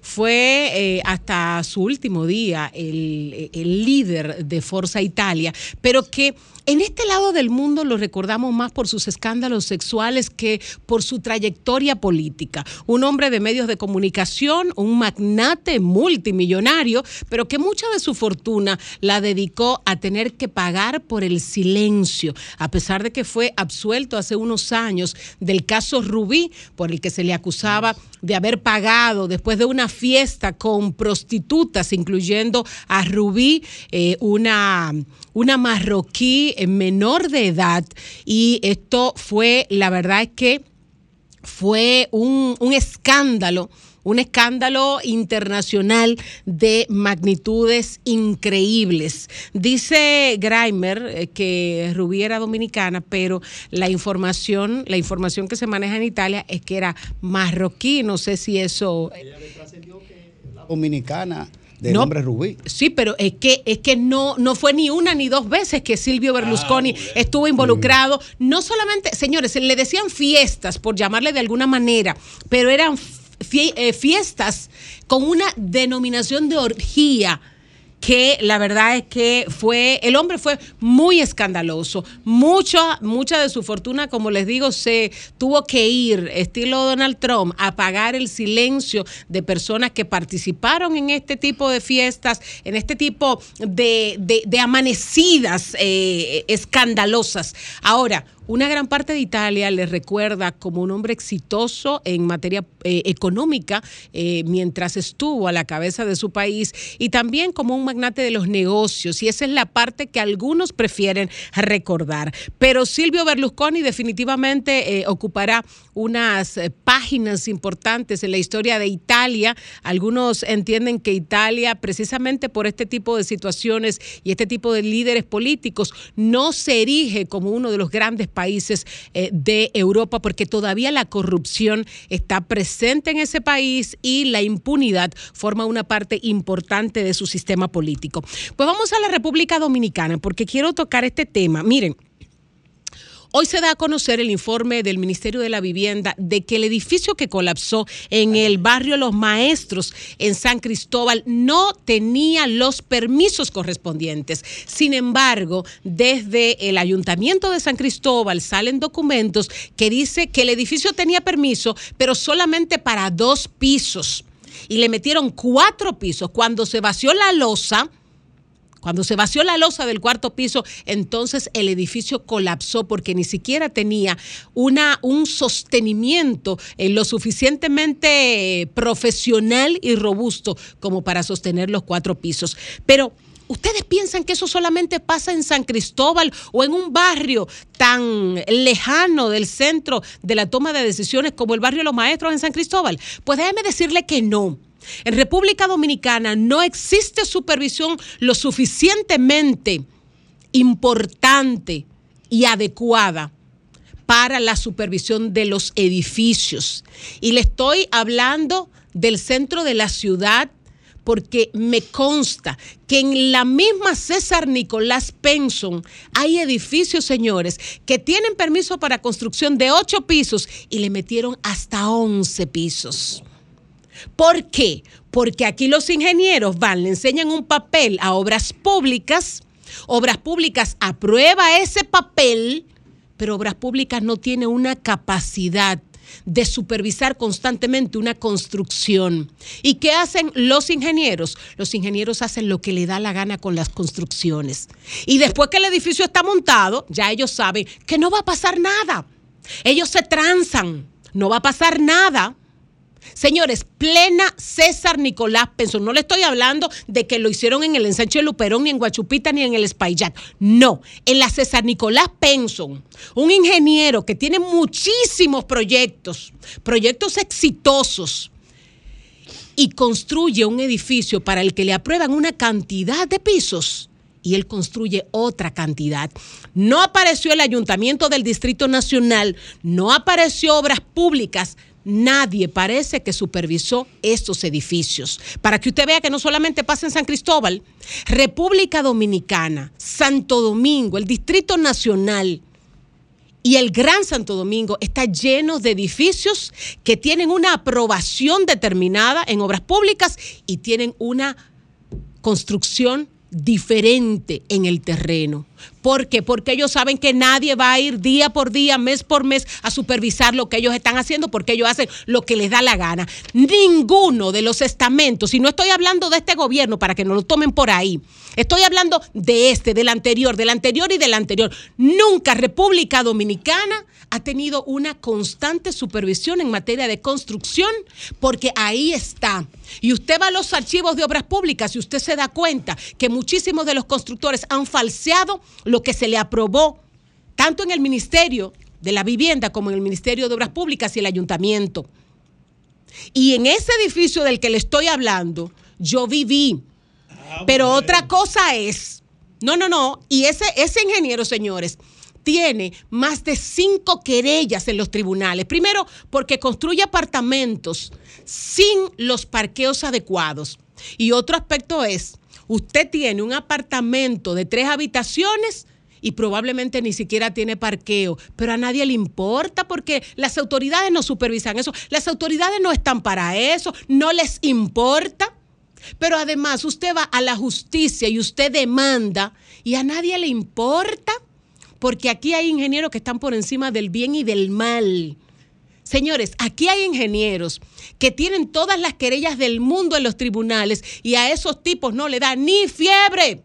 fue eh, hasta su último día el, el líder de Forza Italia, pero que en este lado del mundo lo recordamos más por sus escándalos sexuales que por su trayectoria política. Un hombre de medios de comunicación, un magnate multimillonario, pero que mucha de su fortuna la dedicó a tener que pagar por el silencio, a pesar de que fue absuelto hace unos años del caso Rubí, por el que se le acusaba de haber pagado después de una fiesta con prostitutas, incluyendo a Rubí, eh, una, una marroquí menor de edad. Y esto fue, la verdad es que fue un, un escándalo, un escándalo internacional de magnitudes increíbles. Dice Grimer eh, que Rubí era dominicana, pero la información, la información que se maneja en Italia es que era marroquí. No sé si eso. Dominicana del No. hombre Rubí. Sí, pero es que es que no no fue ni una ni dos veces que Silvio Berlusconi estuvo involucrado. No solamente, señores, le decían fiestas por llamarle de alguna manera, pero eran fie- eh, fiestas con una denominación de orgía que la verdad es que fue, el hombre fue muy escandaloso. Mucha, mucha de su fortuna, como les digo, se tuvo que ir, estilo Donald Trump, a pagar el silencio de personas que participaron en este tipo de fiestas, en este tipo de, de- de amanecidas eh, escandalosas. Ahora, una gran parte de Italia le recuerda como un hombre exitoso en materia eh, económica eh, mientras estuvo a la cabeza de su país y también como un magnate de los negocios. Y esa es la parte que algunos prefieren recordar. Pero Silvio Berlusconi definitivamente eh, ocupará unas eh, páginas importantes en la historia de Italia. Algunos entienden que Italia, precisamente por este tipo de situaciones y este tipo de líderes políticos, no se erige como uno de los grandes países eh, de Europa porque todavía la corrupción está presente en ese país y la impunidad forma una parte importante de su sistema político. Pues vamos a la República Dominicana porque quiero tocar este tema. Miren. Hoy se da a conocer el informe del Ministerio de la Vivienda de que el edificio que colapsó en el barrio Los Maestros en San Cristóbal no tenía los permisos correspondientes. Sin embargo, desde el Ayuntamiento de San Cristóbal salen documentos que dice que el edificio tenía permiso, pero solamente para dos pisos. Y le metieron cuatro pisos. Cuando se vació la losa, cuando se vació la losa del cuarto piso, entonces el edificio colapsó porque ni siquiera tenía una, un sostenimiento eh, lo suficientemente profesional y robusto como para sostener los cuatro pisos. Pero ¿Ustedes piensan que eso solamente pasa en San Cristóbal o en un barrio tan lejano del centro de la toma de decisiones como el barrio Los Maestros en San Cristóbal? Pues déjeme decirle que no. En República Dominicana no existe supervisión lo suficientemente importante y adecuada para la supervisión de los edificios. Y le estoy hablando del centro de la ciudad porque me consta que en la misma César Nicolás Penson hay edificios, señores, que tienen permiso para construcción de ocho pisos y le metieron hasta 11 pisos. ¿Por qué? Porque aquí los ingenieros van, le enseñan un papel a obras públicas, obras públicas aprueba ese papel, pero obras públicas no tiene una capacidad de supervisar constantemente una construcción. ¿Y qué hacen los ingenieros? Los ingenieros hacen lo que le da la gana con las construcciones. Y después que el edificio está montado, ya ellos saben que no va a pasar nada. Ellos se transan, no va a pasar nada. Señores, plena César Nicolás Penson. No le estoy hablando de que lo hicieron en el ensanche de Luperón, ni en Guachupita, ni en el Espaillat. No, en la César Nicolás Penson, un ingeniero que tiene muchísimos proyectos, proyectos exitosos, y construye un edificio para el que le aprueban una cantidad de pisos y él construye otra cantidad. No apareció el Ayuntamiento del Distrito Nacional, no apareció Obras Públicas, nadie parece que supervisó estos edificios. Para que usted vea que no solamente pasa en San Cristóbal, República Dominicana, Santo Domingo, el Distrito Nacional y el Gran Santo Domingo está lleno de edificios que tienen una aprobación determinada en obras públicas y tienen una construcción diferente en el terreno. ¿Por qué? Porque ellos saben que nadie va a ir día por día, mes por mes a supervisar lo que ellos están haciendo porque ellos hacen lo que les da la gana. Ninguno de los estamentos, y no estoy hablando de este gobierno para que no lo tomen por ahí, estoy hablando de este, del anterior, del anterior y del anterior. Nunca República Dominicana ha tenido una constante supervisión en materia de construcción porque ahí está. Y usted va a los archivos de obras públicas y usted se da cuenta que muchísimos de los constructores han falseado lo que se le aprobó tanto en el Ministerio de la Vivienda como en el Ministerio de Obras Públicas y el Ayuntamiento. Y en ese edificio del que le estoy hablando, yo viví. Pero otra cosa es, no, no, no, y ese, ese ingeniero, señores, tiene más de cinco querellas en los tribunales. Primero, porque construye apartamentos sin los parqueos adecuados. Y otro aspecto es, usted tiene un apartamento de tres habitaciones y probablemente ni siquiera tiene parqueo, pero a nadie le importa porque las autoridades no supervisan eso, las autoridades no están para eso, no les importa. Pero además usted va a la justicia y usted demanda y a nadie le importa porque aquí hay ingenieros que están por encima del bien y del mal. Señores, aquí hay ingenieros que tienen todas las querellas del mundo en los tribunales y a esos tipos no le da ni fiebre.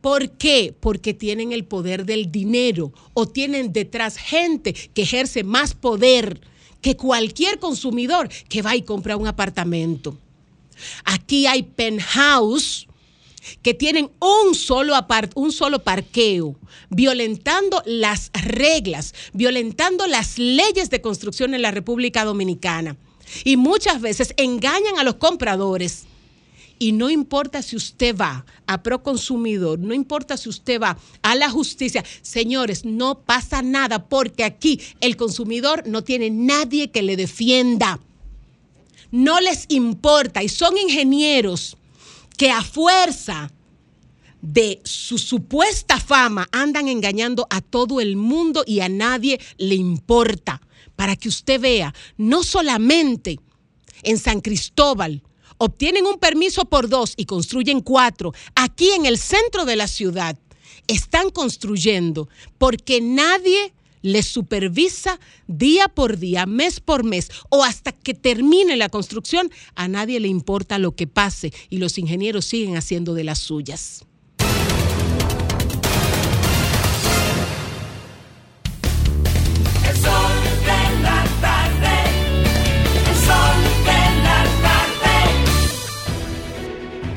¿Por qué? Porque tienen el poder del dinero o tienen detrás gente que ejerce más poder que cualquier consumidor que va y compra un apartamento. Aquí hay penthouse que tienen un solo, apart- un solo parqueo, violentando las reglas, violentando las leyes de construcción en la República Dominicana. Y muchas veces engañan a los compradores. Y no importa si usted va a Proconsumidor, no importa si usted va a la justicia, señores, no pasa nada porque aquí el consumidor no tiene nadie que le defienda. No les importa y son ingenieros que a fuerza de su supuesta fama andan engañando a todo el mundo y a nadie le importa. Para que usted vea, no solamente en San Cristóbal obtienen un permiso por dos y construyen cuatro, aquí en el centro de la ciudad están construyendo porque nadie les supervisa día por día, mes por mes o hasta que termine la construcción. A nadie le importa lo que pase y los ingenieros siguen haciendo de las suyas.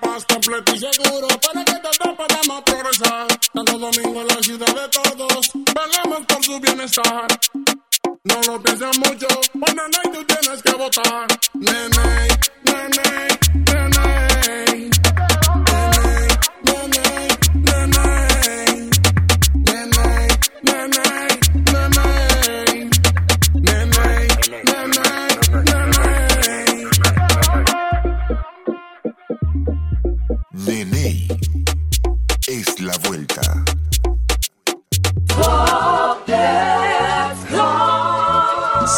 Capaz, completo y seguro para que todos podamos progresar. Santo Domingo, la ciudad de todos, velemos por su bienestar. No lo pienses mucho, bueno, no, tú tienes que votar. Nene, nene. Nene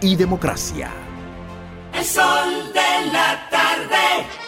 y democracia. El sol de la tarde.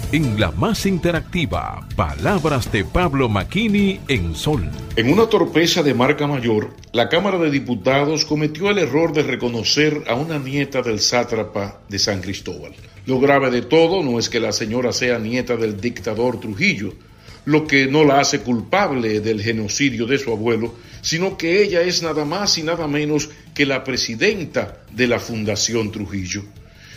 En la más interactiva, palabras de Pablo Maquini en Sol. En una torpeza de marca mayor, la Cámara de Diputados cometió el error de reconocer a una nieta del sátrapa de San Cristóbal. Lo grave de todo no es que la señora sea nieta del dictador Trujillo, lo que no la hace culpable del genocidio de su abuelo, sino que ella es nada más y nada menos que la presidenta de la Fundación Trujillo.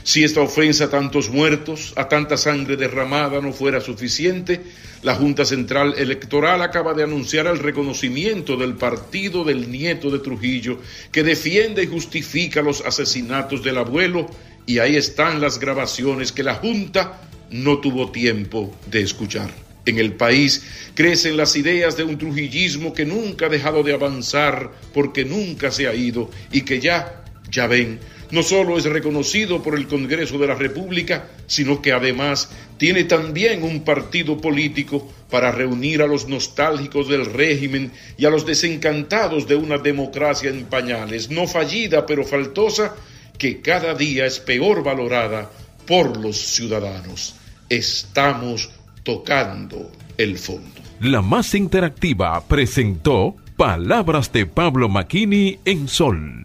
Si esta ofensa a tantos muertos, a tanta sangre derramada no fuera suficiente, la Junta Central Electoral acaba de anunciar el reconocimiento del partido del nieto de Trujillo, que defiende y justifica los asesinatos del abuelo, y ahí están las grabaciones que la Junta no tuvo tiempo de escuchar. En el país crecen las ideas de un trujillismo que nunca ha dejado de avanzar porque nunca se ha ido y que ya, ya ven, no solo es reconocido por el Congreso de la República, sino que además tiene también un partido político para reunir a los nostálgicos del régimen y a los desencantados de una democracia en pañales, no fallida pero faltosa, que cada día es peor valorada por los ciudadanos. Estamos tocando el fondo. La más interactiva presentó Palabras de Pablo Maquini en Sol.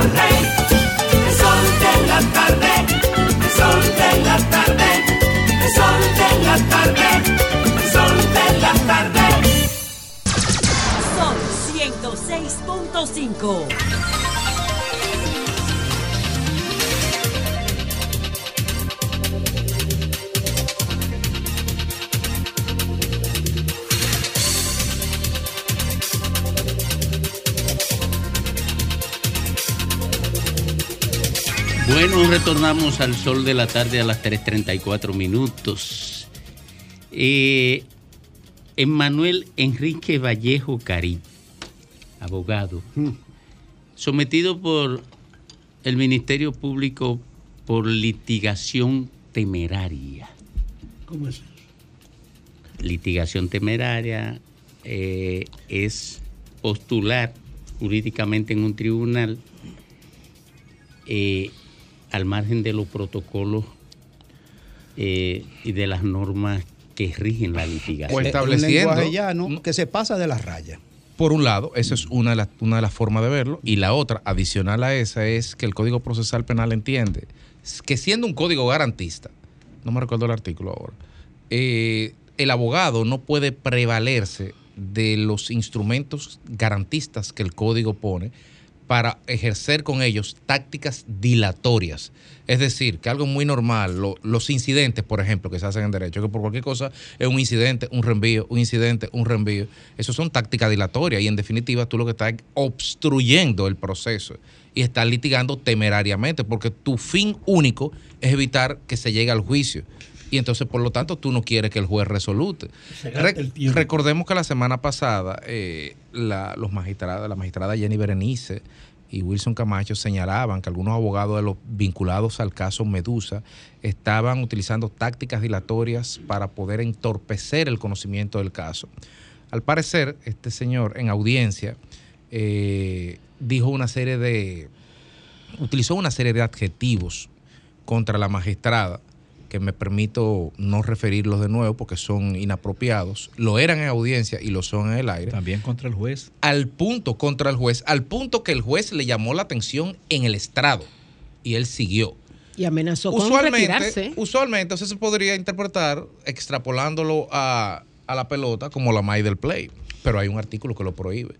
El sol de la tarde, el sol de la tarde, el sol de la tarde, el sol de la tarde. Son 106.5. Bueno, retornamos al sol de la tarde a las 3.34 minutos. Eh, Emmanuel Enrique Vallejo Cari, abogado, sometido por el Ministerio Público por litigación temeraria. ¿Cómo es eso? Litigación temeraria eh, es postular jurídicamente en un tribunal eh, al margen de los protocolos eh, y de las normas que rigen la litigación. O estableciendo. lenguaje llano que se pasa de las rayas. Por un lado, esa es una de, las, una de las formas de verlo. Y la otra, adicional a esa, es que el Código Procesal Penal entiende que siendo un código garantista, no me recuerdo el artículo ahora, eh, el abogado no puede prevalerse de los instrumentos garantistas que el código pone para ejercer con ellos tácticas dilatorias. Es decir, que algo muy normal, lo- los incidentes, por ejemplo, que se hacen en derecho, que por cualquier cosa es un incidente, un reenvío, un incidente, un reenvío, eso son tácticas dilatorias y en definitiva tú lo que estás es obstruyendo el proceso y estás litigando temerariamente porque tu fin único es evitar que se llegue al juicio. Y entonces, por lo tanto, tú no quieres que el juez resolute. El recordemos que la semana pasada eh, la, los magistrados, la magistrada Jenny Berenice y Wilson Camacho señalaban que algunos abogados de los vinculados al caso Medusa estaban utilizando tácticas dilatorias para poder entorpecer el conocimiento del caso. Al parecer, este señor en audiencia eh, dijo una serie de, utilizó una serie de adjetivos contra la magistrada que me permito no referirlos de nuevo porque son inapropiados. Lo eran en audiencia y lo son en el aire. También contra el juez. Al punto, contra el juez, al punto que el juez le llamó la atención en el estrado y él siguió. Y amenazó con Usualmente, retirarse. usualmente eso se podría interpretar extrapolándolo a, a la pelota como la may del play, pero hay un artículo que lo prohíbe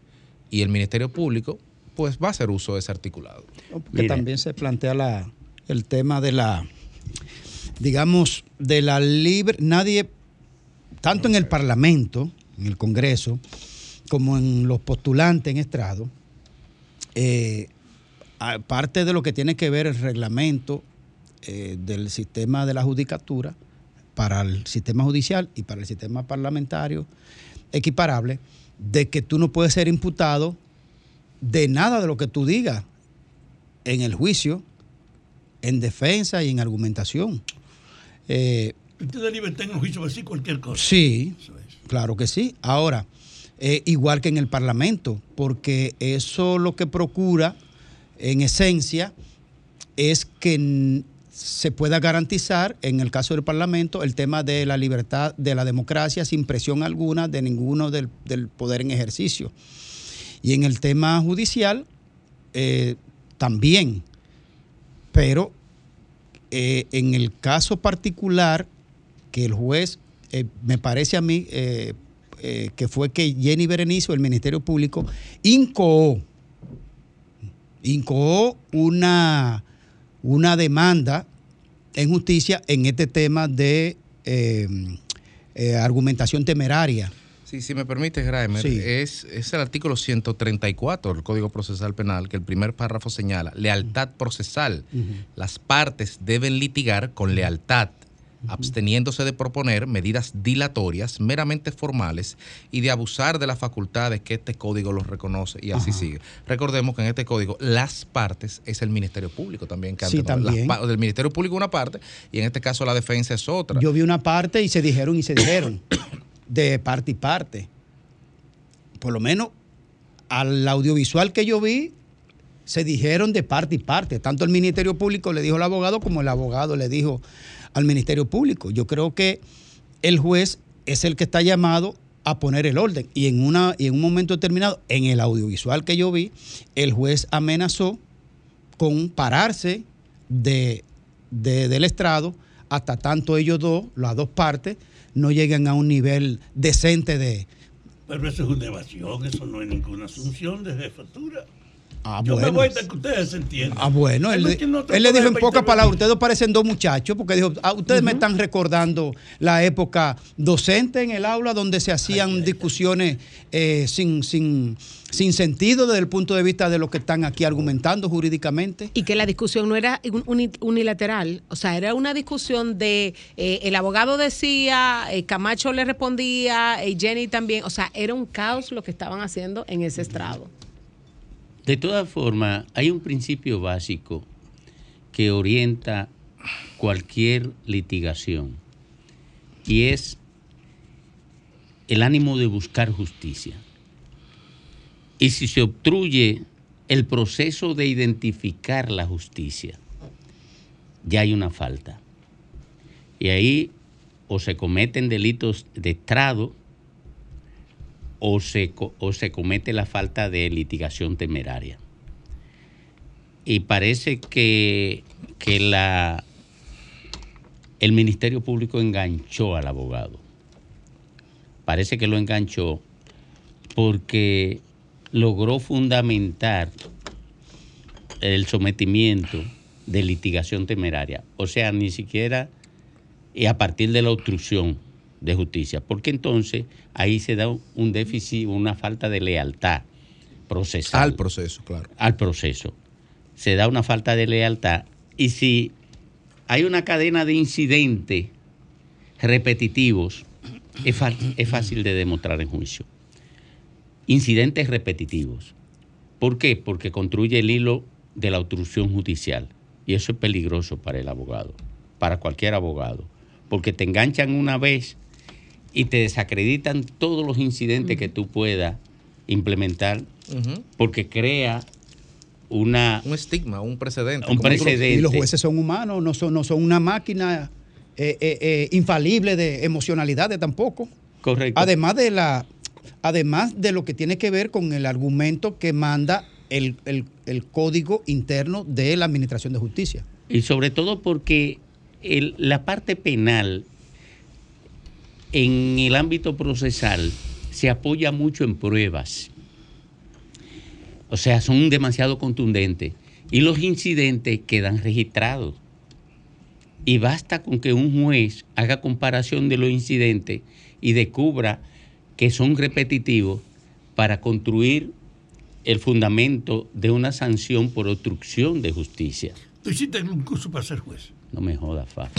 y el Ministerio Público pues va a hacer uso de ese articulado. Porque también se plantea la, el tema de la, digamos, de la libre, nadie, tanto en el Parlamento, en el Congreso, como en los postulantes en estrado, eh, aparte de lo que tiene que ver el reglamento eh, del sistema de la judicatura para el sistema judicial y para el sistema parlamentario equiparable, de que tú no puedes ser imputado de nada de lo que tú digas en el juicio, en defensa y en argumentación. Eh, Usted da libertad en el juicio decir cualquier cosa. Sí, claro que sí. Ahora, eh, igual que en el Parlamento, porque eso lo que procura, en esencia, es que se pueda garantizar, en el caso del Parlamento, el tema de la libertad, de la democracia, sin presión alguna de ninguno del, del poder en ejercicio. Y en el tema judicial, eh, también. Pero eh, en el caso particular que el juez, eh, me parece a mí, eh, que fue que Jenny Berenice, el Ministerio Público, incoó, incoó una, una demanda en justicia en este tema de argumentación temeraria. Sí, si me permite, Graimer, Sí. es, es el artículo 134 del Código Procesal Penal que el primer párrafo señala lealtad procesal. Las partes deben litigar con lealtad, absteniéndose de proponer medidas dilatorias meramente formales y de abusar de las facultades que este código los reconoce y así sigue. Recordemos que en este código las partes es el Ministerio Público también. Que Sí, las también. del Ministerio Público una parte y en este caso la defensa es otra. Yo vi una parte y se dijeron y se dijeron de parte y parte. Por lo menos al audiovisual que yo vi, se dijeron de parte y parte. Tanto el Ministerio Público le dijo al abogado como el abogado le dijo al Ministerio Público. Yo creo que el juez es el que está llamado a poner el orden. Y en, una, y en un momento determinado, en el audiovisual que yo vi, el juez amenazó con pararse de, de- del estrado hasta tanto ellos dos, las dos partes, no lleguen a un nivel decente de... Pero eso es una evasión, eso no es ninguna asunción de jefatura. Ah, Yo me bueno. voy hasta que ustedes se entiendan. Ah, bueno, él, no él le dijo en pocas palabras, ustedes parecen dos muchachos, porque dijo, ah, ustedes me están recordando la época docente en el aula donde se hacían discusiones eh, sin, sin, sin sentido desde el punto de vista de lo que están aquí argumentando jurídicamente. Y que la discusión no era un- uni- unilateral, o sea, era una discusión de eh, el abogado decía, eh, Camacho le respondía, eh, Jenny también, o sea, era un caos lo que estaban haciendo en ese estrado. De todas formas, hay un principio básico que orienta cualquier litigación y es el ánimo de buscar justicia. Y si se obstruye el proceso de identificar la justicia, ya hay una falta. Y ahí o se cometen delitos de estrado o se, o se comete la falta de litigación temeraria. Y parece que, que la, el Ministerio Público enganchó al abogado. Parece que lo enganchó porque logró fundamentar el sometimiento de litigación temeraria. O sea, ni siquiera y a partir de la obstrucción de justicia, porque entonces ahí se da un déficit, una falta de lealtad procesal. Al proceso, claro. Al proceso. Se da una falta de lealtad y si hay una cadena de incidentes repetitivos, es, fácil de demostrar en juicio. Incidentes repetitivos. ¿Por qué? Porque construye el hilo de la obstrucción judicial. Y eso es peligroso para el abogado, para cualquier abogado. Porque te enganchan una vez y te desacreditan todos los incidentes que tú puedas implementar, porque crea una... Un estigma, un precedente. Un precedente. Y los jueces son humanos, no son, no son una máquina eh, eh, eh, infalible de emocionalidades tampoco. Correcto. Además de la, además de lo que tiene que ver con el argumento que manda el, el- el código interno de la Administración de Justicia. Y sobre todo porque el- la parte penal en el ámbito procesal se apoya mucho en pruebas. O sea, son demasiado contundentes. Y los incidentes quedan registrados. Y basta con que un juez haga comparación de los incidentes y descubra que son repetitivos para construir el fundamento de una sanción por obstrucción de justicia. Tú hiciste un curso para ser juez. No me jodas, Fa.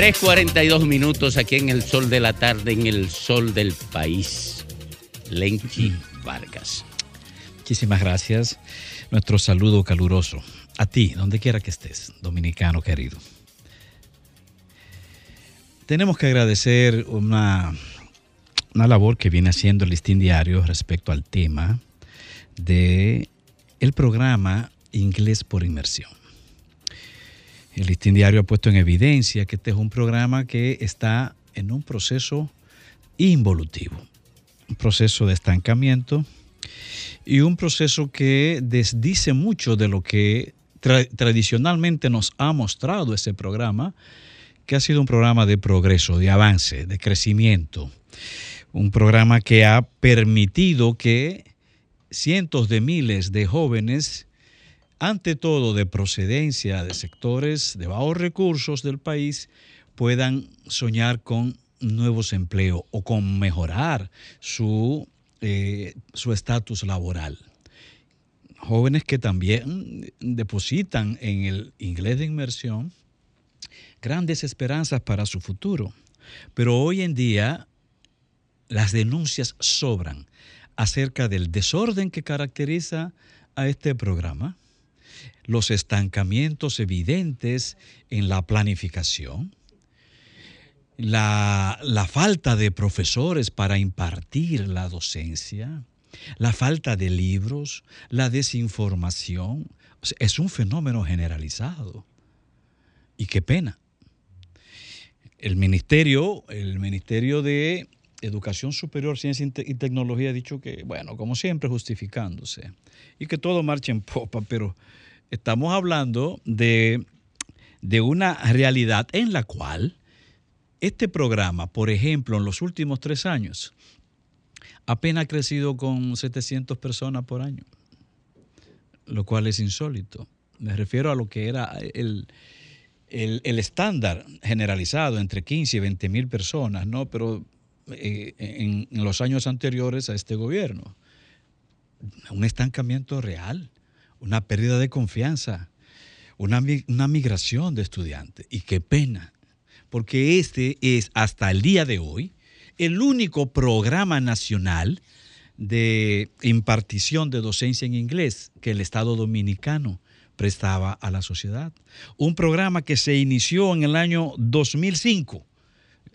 3.42 minutos aquí en el sol de la tarde, en el sol del país. Lenchi Vargas. Muchísimas gracias. Nuestro saludo caluroso a ti, donde quiera que estés, dominicano querido. Tenemos que agradecer una, una labor que viene haciendo el Listín Diario respecto al tema de el programa Inglés por Inmersión. El Listín Diario ha puesto en evidencia que este es un programa que está en un proceso involutivo, un proceso de estancamiento y un proceso que desdice mucho de lo que tra- tradicionalmente nos ha mostrado ese programa, que ha sido un programa de progreso, de avance, de crecimiento, un programa que ha permitido que cientos de miles de jóvenes, ante todo de procedencia de sectores de bajos recursos del país, puedan soñar con nuevos empleos o con mejorar su eh, su estatus laboral. Jóvenes que también depositan en el inglés de inmersión grandes esperanzas para su futuro. Pero hoy en día las denuncias sobran acerca del desorden que caracteriza a este programa, los estancamientos evidentes en la planificación, la, la falta de profesores para impartir la docencia, la falta de libros, la desinformación, es un fenómeno generalizado. Y qué pena. El ministerio, el ministerio de Educación Superior, Ciencia y Tecnología ha dicho que, bueno, como siempre, justificándose y que todo marcha en popa, pero estamos hablando de, de una realidad en la cual este programa, por ejemplo, en los últimos tres años, apenas ha crecido con 700 personas por año, lo cual es insólito. Me refiero a lo que era el, el, el estándar generalizado entre 15 y 20 mil personas, ¿no? Pero eh, en, en los años anteriores a este gobierno, un estancamiento real, una pérdida de confianza, una, una migración de estudiantes. Y qué pena, porque este es hasta el día de hoy el único programa nacional de impartición de docencia en inglés que el Estado dominicano prestaba a la sociedad. Un programa que se inició en el año 2005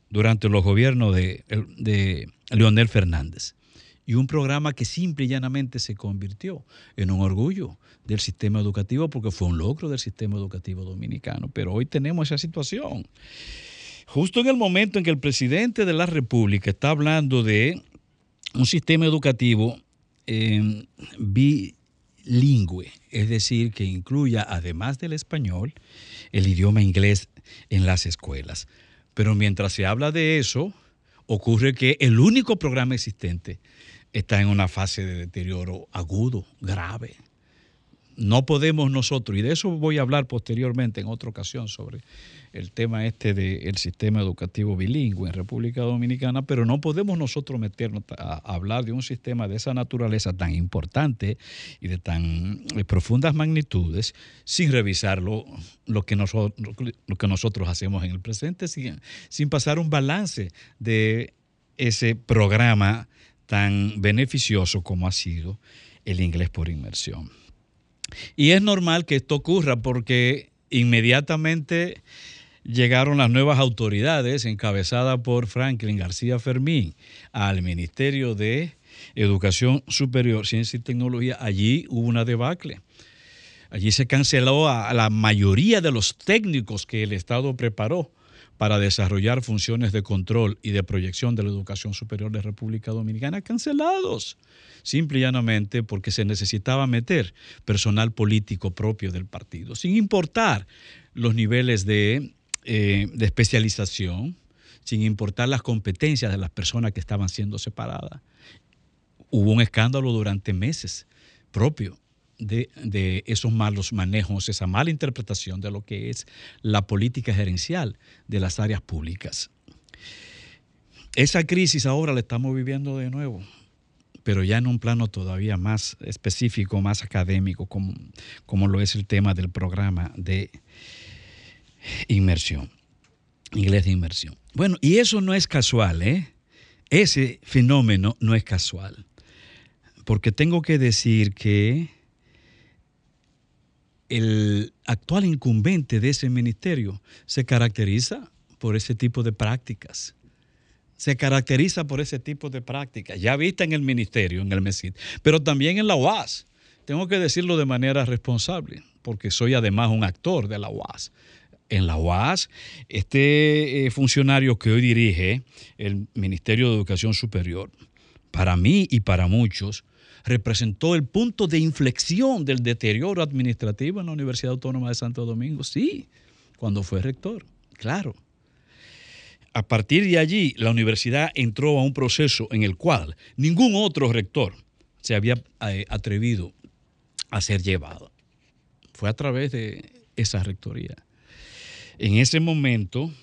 durante los gobiernos de, de Leonel Fernández. Y un programa que simple y llanamente se convirtió en un orgullo del sistema educativo porque fue un logro del sistema educativo dominicano. Pero hoy tenemos esa situación. Justo en el momento en que el presidente de la República está hablando de un sistema educativo eh, bilingüe, es decir, que incluya, además del español, el idioma inglés en las escuelas. Pero mientras se habla de eso, ocurre que el único programa existente está en una fase de deterioro agudo, grave. No podemos nosotros, y de eso voy a hablar posteriormente en otra ocasión sobre el tema este del sistema educativo bilingüe en República Dominicana, pero no podemos nosotros meternos a, hablar de un sistema de esa naturaleza tan importante y de tan eh, profundas magnitudes sin revisar lo, lo que, nosotros, lo que nosotros hacemos en el presente, sin, sin pasar un balance de ese programa tan beneficioso como ha sido el inglés por inmersión. Y es normal que esto ocurra porque inmediatamente llegaron las nuevas autoridades encabezadas por Franklin García Fermín al Ministerio de Educación Superior, Ciencia y Tecnología. Allí hubo una debacle. Allí se canceló a la mayoría de los técnicos que el Estado preparó para desarrollar funciones de control y de proyección de la educación superior de República Dominicana, cancelados, simple y llanamente porque se necesitaba meter personal político propio del partido, sin importar los niveles de, eh, de especialización, sin importar las competencias de las personas que estaban siendo separadas. Hubo un escándalo durante meses propio de, esos malos manejos, esa mala interpretación de lo que es la política gerencial de las áreas públicas. Esa crisis ahora la estamos viviendo de nuevo, pero ya en un plano todavía más específico, más académico, como, como lo es el tema del programa de inmersión, inglés de inmersión. Bueno, y eso no es casual, ¿eh? Ese fenómeno no es casual, porque tengo que decir que el actual incumbente de ese ministerio se caracteriza por ese tipo de prácticas. Se caracteriza por ese tipo de prácticas, ya vista en el ministerio, en el MESID, pero también en la UAS. Tengo que decirlo de manera responsable, porque soy además un actor de la UAS. En la UAS, este eh, funcionario que hoy dirige el Ministerio de Educación Superior, para mí y para muchos, representó el punto de inflexión del deterioro administrativo en la Universidad Autónoma de Santo Domingo. Sí, cuando fue rector, claro. A partir de allí, la universidad entró a un proceso en el cual ningún otro rector se había eh, atrevido a ser llevado. Fue a través de esa rectoría. En ese momento,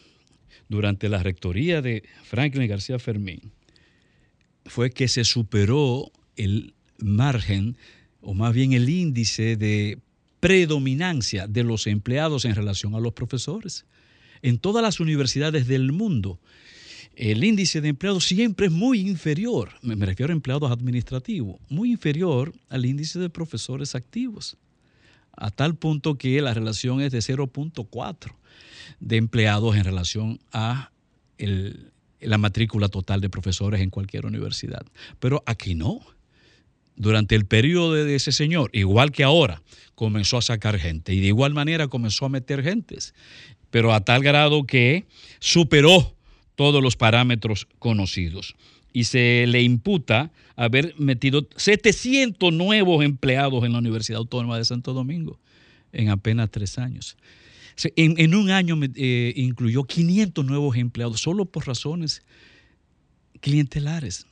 durante la rectoría de Franklin García Fermín, fue que se superó el margen, o más bien el índice de predominancia de los empleados en relación a los profesores. En todas las universidades del mundo, el índice de empleados siempre es muy inferior, me refiero a empleados administrativos, muy inferior al índice de profesores activos, a tal punto que la relación es de 0.4 de empleados en relación a el, la matrícula total de profesores en cualquier universidad. Pero aquí no durante el periodo de ese señor, igual que ahora, comenzó a sacar gente y de igual manera comenzó a meter gentes. pero a tal grado que superó todos los parámetros conocidos y se le imputa haber metido 700 nuevos empleados en la Universidad Autónoma de Santo Domingo en apenas tres años. En, un año eh, incluyó 500 nuevos empleados solo por razones clientelares,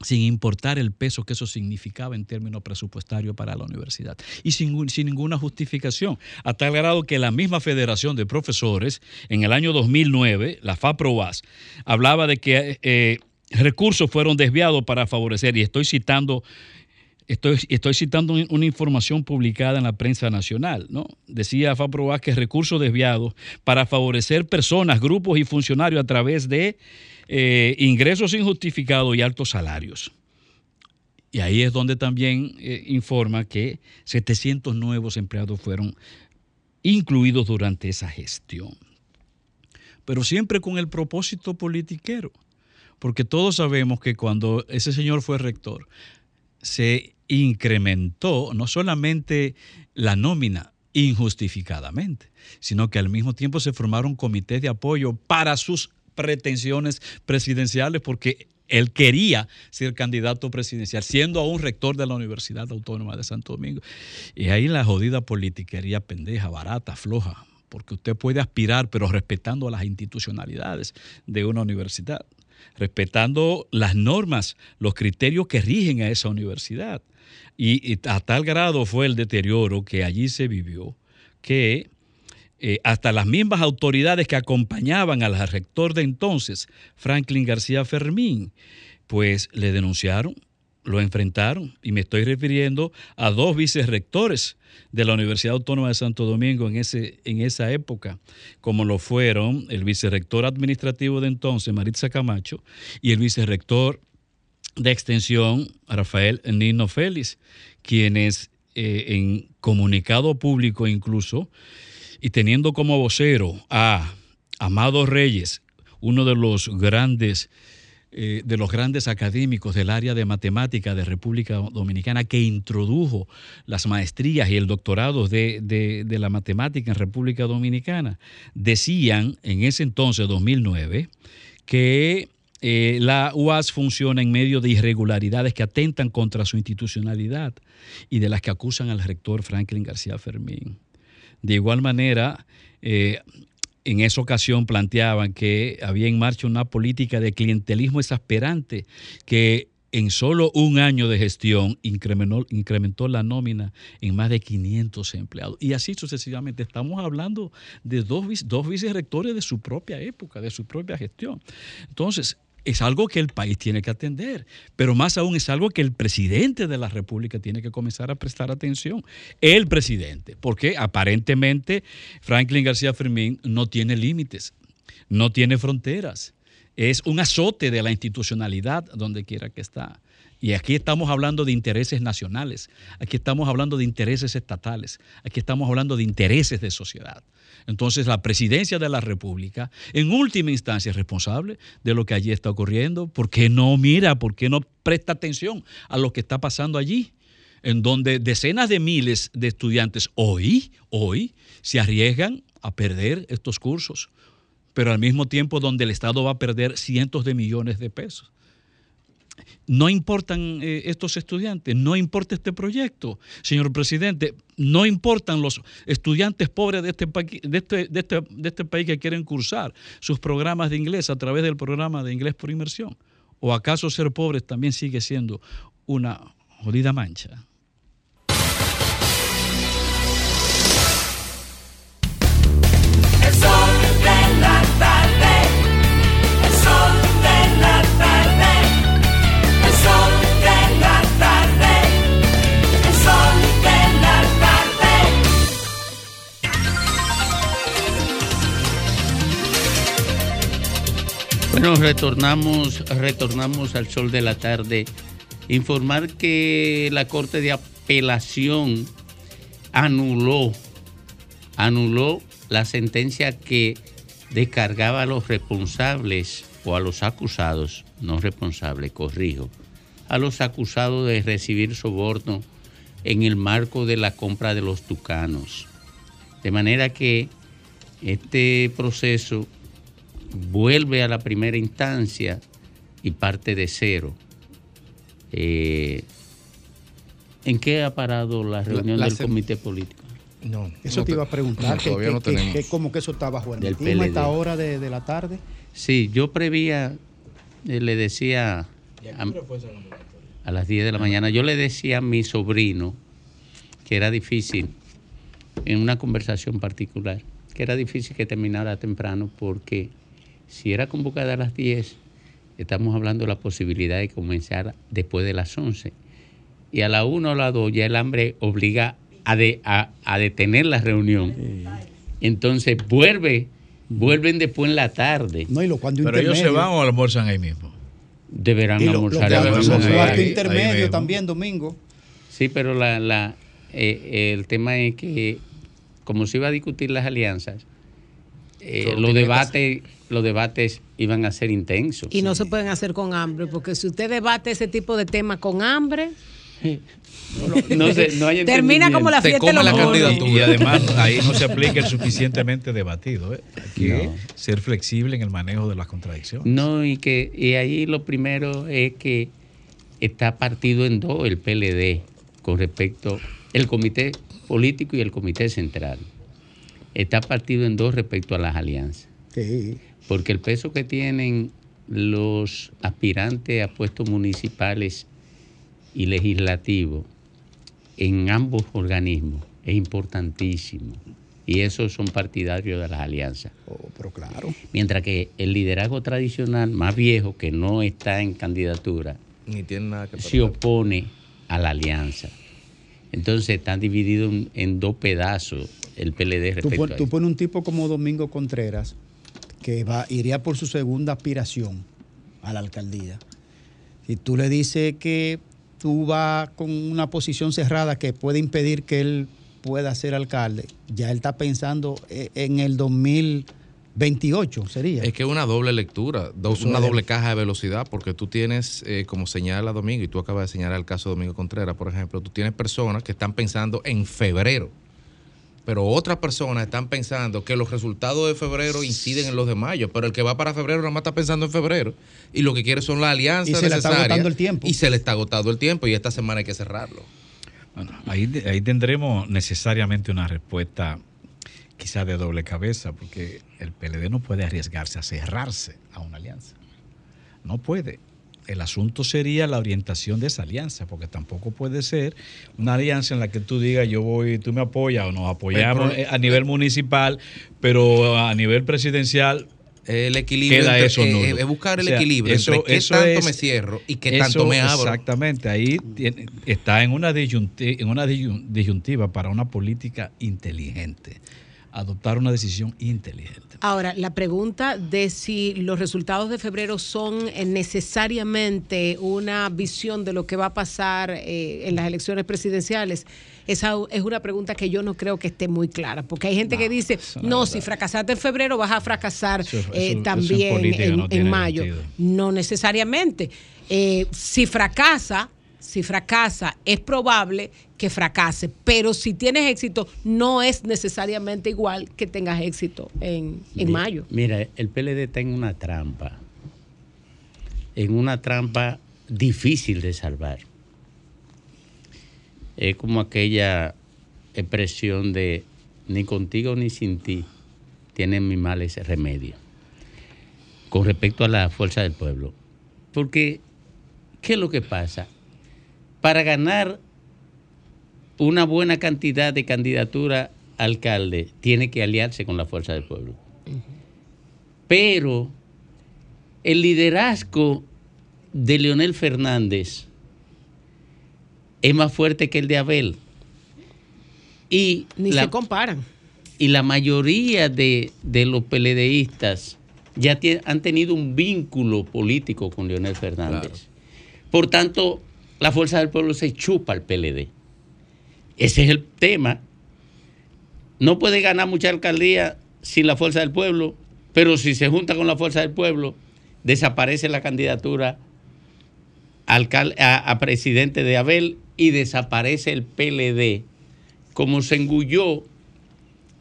sin importar el peso que eso significaba en términos presupuestarios para la universidad. Y sin, sin ninguna justificación, a tal grado que la misma Federación de Profesores en el año 2009, la FAPROAS, hablaba de que eh, recursos fueron desviados para favorecer, y estoy citando Estoy, estoy citando un- una información publicada en la prensa nacional, ¿no? Decía Faproas que recursos desviados para favorecer personas, grupos y funcionarios a través de eh, ingresos injustificados y altos salarios. Y ahí es donde también eh, informa que 700 nuevos empleados fueron incluidos durante esa gestión. Pero siempre con el propósito politiquero, porque todos sabemos que cuando ese señor fue rector, se incrementó no solamente la nómina injustificadamente, sino que al mismo tiempo se formaron comités de apoyo para sus pretensiones presidenciales porque él quería ser candidato presidencial, siendo aún rector de la Universidad Autónoma de Santo Domingo. Y ahí la jodida politiquería pendeja, barata, floja, porque usted puede aspirar, pero respetando las institucionalidades de una universidad, respetando las normas, los criterios que rigen a esa universidad. Y, a tal grado fue el deterioro que allí se vivió que eh, hasta las mismas autoridades que acompañaban al rector de entonces, Franklin García Fermín, pues le denunciaron, lo enfrentaron, y me estoy refiriendo a dos vicerrectores de la Universidad Autónoma de Santo Domingo en, ese, en esa época, como lo fueron el vicerrector administrativo de entonces, Maritza Camacho, y el vicerrector de extensión, Rafael Nino Félix, quienes eh, en comunicado público incluso, y teniendo como vocero a Amado Reyes, uno de los grandes eh, de los grandes académicos del área de matemática de República Dominicana que introdujo las maestrías y el doctorado de, de- de la matemática en República Dominicana, decían en ese entonces, 2009, que eh, la UAS funciona en medio de irregularidades que atentan contra su institucionalidad y de las que acusan al rector Franklin García Fermín. De igual manera, eh, en esa ocasión planteaban que había en marcha una política de clientelismo exasperante que en solo un año de gestión incrementó, la nómina en más de 500 empleados. Y así sucesivamente. Estamos hablando de dos, dos vicerrectores de su propia época, de su propia gestión. Entonces, es algo que el país tiene que atender, pero más aún es algo que el presidente de la República tiene que comenzar a prestar atención. El presidente, porque aparentemente Franklin García Fermín no tiene límites, no tiene fronteras, es un azote de la institucionalidad donde quiera que está. Y aquí estamos hablando de intereses nacionales, aquí estamos hablando de intereses estatales, aquí estamos hablando de intereses de sociedad. Entonces la presidencia de la República, en última instancia, es responsable de lo que allí está ocurriendo. ¿Por qué no mira, por qué no presta atención a lo que está pasando allí? En donde decenas de miles de estudiantes hoy, hoy, se arriesgan a perder estos cursos, pero al mismo tiempo donde el Estado va a perder cientos de millones de pesos. No importan eh, estos estudiantes, no importa este proyecto, señor presidente, no importan los estudiantes pobres de este, de este, de este- de este país que quieren cursar sus programas de inglés a través del programa de inglés por inmersión. ¿O acaso ser pobres también sigue siendo una jodida mancha? El sol la Bueno, retornamos, retornamos al sol de la tarde. Informar que la Corte de Apelación anuló, anuló la sentencia que descargaba a los responsables o a los acusados, no responsables, corrijo, a los acusados de recibir soborno en el marco de la compra de los tucanos. De manera que este proceso vuelve a la primera instancia y parte de cero. Eh, ¿En qué ha parado la reunión la del comité político? No, Eso no te iba a no, preguntar, que, todavía que- no que- tenemos. que como que eso está bajo el Del estima a esta hora de, de la tarde. Sí, yo prevía, eh, le decía a, a las 10 de la mañana, yo le decía a mi sobrino que era difícil, en una conversación particular, que era difícil que terminara temprano porque si era convocada a las 10, estamos hablando de la posibilidad de comenzar después de las 11. Y a la 1 o la 2 ya el hambre obliga a, de- a- a detener la reunión. Entonces vuelve, vuelven después en la tarde. No, y lo cuando Pero ellos se van o almuerzan ahí mismo. Deberán lo- almorzar. los la los ahí intermedios también, domingo. Sí, pero la, la, eh, el tema es que, como se iba a discutir las alianzas, eh, los, debates, los debates iban a ser intensos. Y no se pueden hacer con hambre, porque si usted debate ese tipo de temas con hambre, No sé, no hay termina como la fiesta de los monos. Y además ahí no se aplica el suficientemente debatido. ¿eh? Hay que No. ser flexible en el manejo de las contradicciones. No, y que y ahí lo primero es que está partido en dos el PLD con respecto el comité político y el comité central. Está partido en dos respecto a las alianzas. Porque el peso que tienen los aspirantes a puestos municipales y legislativos en ambos organismos es importantísimo. Y esos son partidarios de las alianzas. pero claro. Mientras que el liderazgo tradicional más viejo, que no está en candidatura, Ni tiene nada que se opone a la alianza. Entonces están divididos en, en dos pedazos el PLD Tú, respecto pon- a tú eso. pones un tipo como Domingo Contreras, que va, iría por su segunda aspiración a la alcaldía. Y tú le dices que tú vas con una posición cerrada que puede impedir que él pueda ser alcalde, ya él está pensando eh, en el 2028, sería. Es que es una doble lectura, dos- una doble caja de velocidad, porque tú tienes, eh, como señala Domingo, y tú acabas de señalar el caso de Domingo Contreras, por ejemplo, tú tienes personas que están pensando en febrero, pero otras personas están pensando que los resultados de febrero inciden en los de mayo, pero el que va para febrero nada más está pensando en febrero, y lo que quiere son las alianzas Y se le está agotando el tiempo. Y se le está agotando el tiempo, y esta semana hay que cerrarlo. Bueno, ahí, ahí tendremos necesariamente una respuesta quizá de doble cabeza, porque el PLD no puede arriesgarse a cerrarse a una alianza. No puede. El asunto sería la orientación de esa alianza, porque tampoco puede ser una alianza en la que tú digas yo voy, tú me apoyas o nos apoyamos Pero- eh, a nivel municipal, pero a nivel presidencial el equilibrio queda entre- eso eh, eh, es buscar el O sea, equilibrio entre qué tanto me cierro y qué tanto me abro. Exactamente, ahí tiene- está en una, disyunti- en una disyun- disyuntiva para una política inteligente, adoptar una decisión inteligente. Ahora, la pregunta de si los resultados de febrero son eh, necesariamente una visión de lo que va a pasar eh, en las elecciones presidenciales, esa es una pregunta que yo no creo que esté muy clara, porque hay gente que dice, no, si fracasaste en febrero vas a fracasar Eso- eso- eh, en también en, no en tiene mayo. sentido. No necesariamente. Eh, si fracasa, si fracasa, es probable que fracase, pero si tienes éxito, no es necesariamente igual que tengas éxito en, en mayo. Mira, el PLD está en una trampa. En una trampa difícil de salvar. Es como aquella expresión de ni contigo ni sin ti tienen mi mal ese remedio. Con respecto a la fuerza del pueblo. Porque, ¿qué es lo que pasa? Para ganar una buena cantidad de candidatura a alcalde, tiene que aliarse con la fuerza del pueblo. Pero el liderazgo de Leonel Fernández es más fuerte que el de Abel. Y Ni la, se comparan. y la mayoría de, de los PLDistas ya han tenido un vínculo político con Leonel Fernández. Por tanto, la fuerza del pueblo se chupa al PLD. Ese es el tema. No puede ganar mucha alcaldía sin la fuerza del pueblo, pero si se junta con la fuerza del pueblo, desaparece la candidatura a presidente de Abel y desaparece el PLD, como se engulló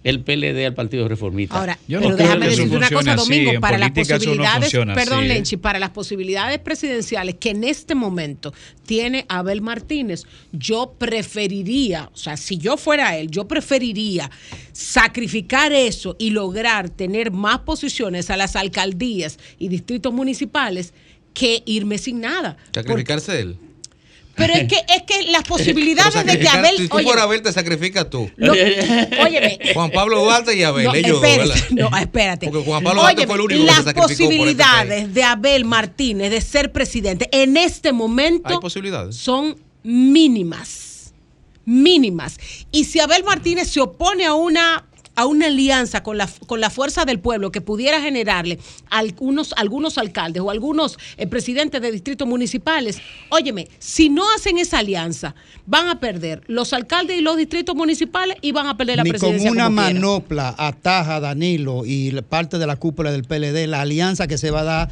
el PLD al Partido Reformista. Ahora, pero déjame decirte una cosa, Domingo, para las posibilidades, perdón, ¿eh? Lenchi, para las posibilidades presidenciales que en este momento tiene Abel Martínez, yo preferiría, o sea, si yo fuera él, yo preferiría sacrificar eso y lograr tener más posiciones a las alcaldías y distritos municipales que irme sin nada. Sacrificarse él. Pero es que, es que las posibilidades de que Abel. Si tú oye, por Abel te sacrificas tú. Óyeme. Juan Pablo Duarte y Abel, No, ellos espérate, no, espérate. Porque Juan Pablo Duarte fue el único que las se sacrificó por este posibilidades de Abel Martínez de ser presidente en este momento Hay posibilidades. son mínimas. Mínimas. Y si Abel Martínez se opone a una a una alianza con la, con la fuerza del pueblo que pudiera generarle algunos, algunos alcaldes o algunos eh, presidentes de distritos municipales, óyeme, si no hacen esa alianza, van a perder los alcaldes y los distritos municipales y van a perder la Ni con presidencia. una como quieran. manopla ataja a Danilo y parte de la cúpula del PLD la alianza que se va a dar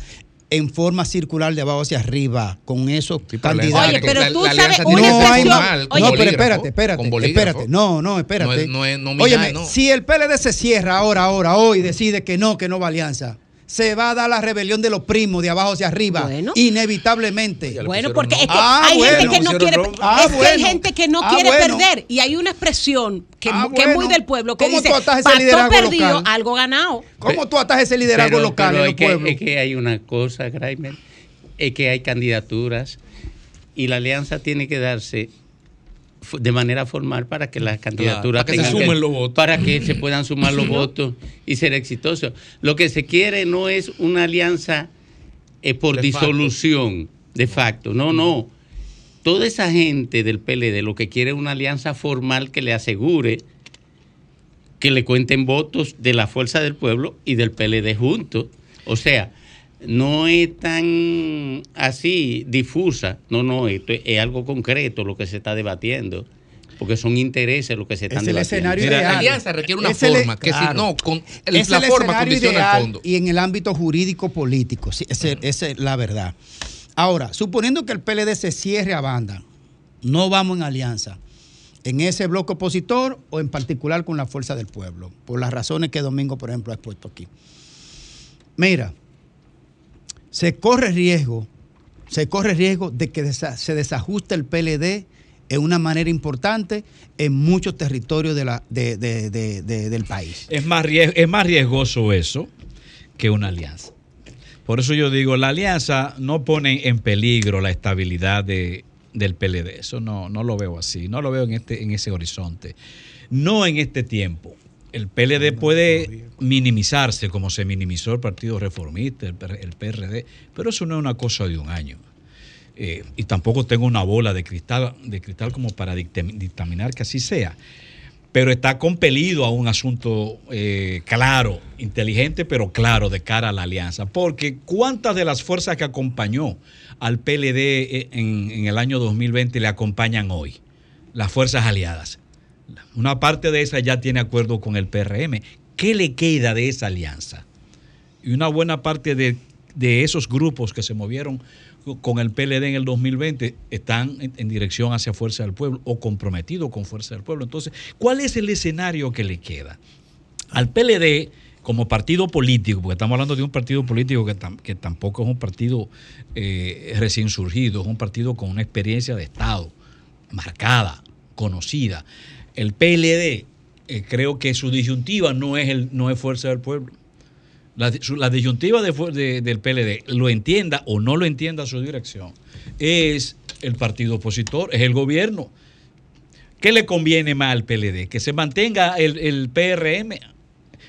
en forma circular de abajo hacia arriba con esos candidatos. Oye, pero tú La- la sabes alianza una formal, con Oye, no, pero espérate, espérate, espérate. No, no, espérate. No es- no Óyeme, no. si el PLD se cierra ahora, ahora, hoy, decide que no, que no va alianza, se va a dar la rebelión de los primos de abajo hacia arriba, inevitablemente. Bueno, porque es que Ah, hay bueno. gente que no quiere, Ah, es que hay bueno. gente que no Ah, quiere bueno. perder y hay una expresión que, Ah, que es muy bueno. del pueblo que ¿Cómo dice tú atajas ese "Pastor liderazgo perdido, local? algo ganado. ¿Cómo tú atas ese liderazgo Pero- local pero en es el que- pueblo? Es que hay una cosa, Graimer, es que hay candidaturas y la alianza tiene que darse de manera formal para que las candidaturas para que se sumen los votos. para que se puedan sumar los votos y ser exitosos. Lo que se quiere no es una alianza eh, por De facto. disolución de facto, no, no. Toda esa gente del PLD lo que quiere es una alianza formal que le asegure que le cuenten votos de la fuerza del pueblo y del PLD juntos. O sea, no es tan así difusa, no, no, esto es, es algo concreto lo que se está debatiendo, porque son intereses lo que se están Es el debatiendo. escenario Mira, ideal. la alianza requiere una Es el- forma que si no, con el- Es la el forma escenario condiciona ideal el fondo. Y en el ámbito jurídico político, sí, esa es la verdad. Ahora, suponiendo que el PLD se cierre a banda, no vamos en alianza en ese bloque opositor o en particular con la fuerza del pueblo, por las razones que Domingo, por ejemplo, ha expuesto aquí. Mira, se corre riesgo, se corre riesgo de que se desajuste el PLD en una manera importante en muchos territorios del país. Es más, es más riesgoso eso que una alianza. Por eso yo digo, la alianza no pone en peligro la estabilidad de- del PLD. Eso no, no lo veo así, no lo veo en, este, en ese horizonte. No en este tiempo. El PLD puede minimizarse como se minimizó el Partido Reformista, el, el PRD, pero eso no es una cosa de un año. Eh, y tampoco tengo una bola de cristal, de cristal como para dictam- dictaminar que así sea pero está compelido a un asunto eh, claro, inteligente, pero claro de cara a la alianza. Porque ¿cuántas de las fuerzas que acompañó al PLD eh, en, en el año 2020 le acompañan hoy? Las fuerzas aliadas. Una parte de esas ya tiene acuerdo con el PRM. ¿Qué le queda de esa alianza? Y una buena parte de, de esos grupos que se movieron con el PLD en el 2020 están en, dirección hacia Fuerza del Pueblo o comprometidos con Fuerza del Pueblo. Entonces, ¿cuál es el escenario que le queda? Al PLD como partido político, porque estamos hablando de un partido político que, que tampoco es un partido eh, recién surgido, es un partido con una experiencia de Estado marcada, conocida. El PLD, eh, creo que su disyuntiva no es, el, no es Fuerza del Pueblo. La, disyuntiva del PLD, lo entienda o no lo entienda su dirección, es el partido opositor, es el gobierno. ¿Qué le conviene más al PLD? Que se mantenga el, el PRM.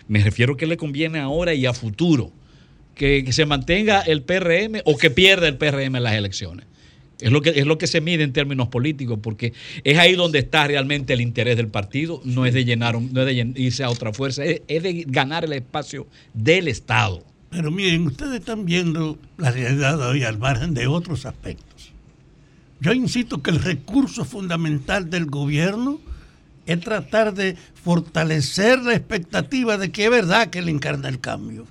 Me refiero que le conviene ahora y a futuro. Que, que se mantenga el PRM o que pierda el PRM en las elecciones. Es lo, que, es lo que se mide en términos políticos, porque es ahí donde está realmente el interés del partido, no es de llenar, no es de irse a otra fuerza, es, es de ganar el espacio del Estado. Pero miren, ustedes están viendo la realidad hoy al margen de otros aspectos. Yo insisto que el recurso fundamental del gobierno es tratar de fortalecer la expectativa de que es verdad que él encarna el cambio.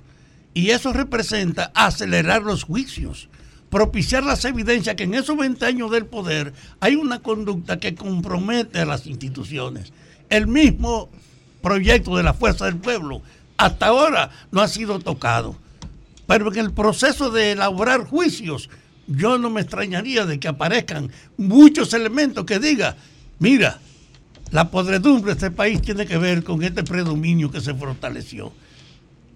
Y eso representa acelerar los juicios, propiciar las evidencias que en esos 20 años del poder hay una conducta que compromete a las instituciones. El mismo proyecto de la Fuerza del Pueblo, hasta ahora no ha sido tocado. Pero en el proceso de elaborar juicios, yo no me extrañaría de que aparezcan muchos elementos que digan, mira, la podredumbre de este país tiene que ver con este predominio que se fortaleció.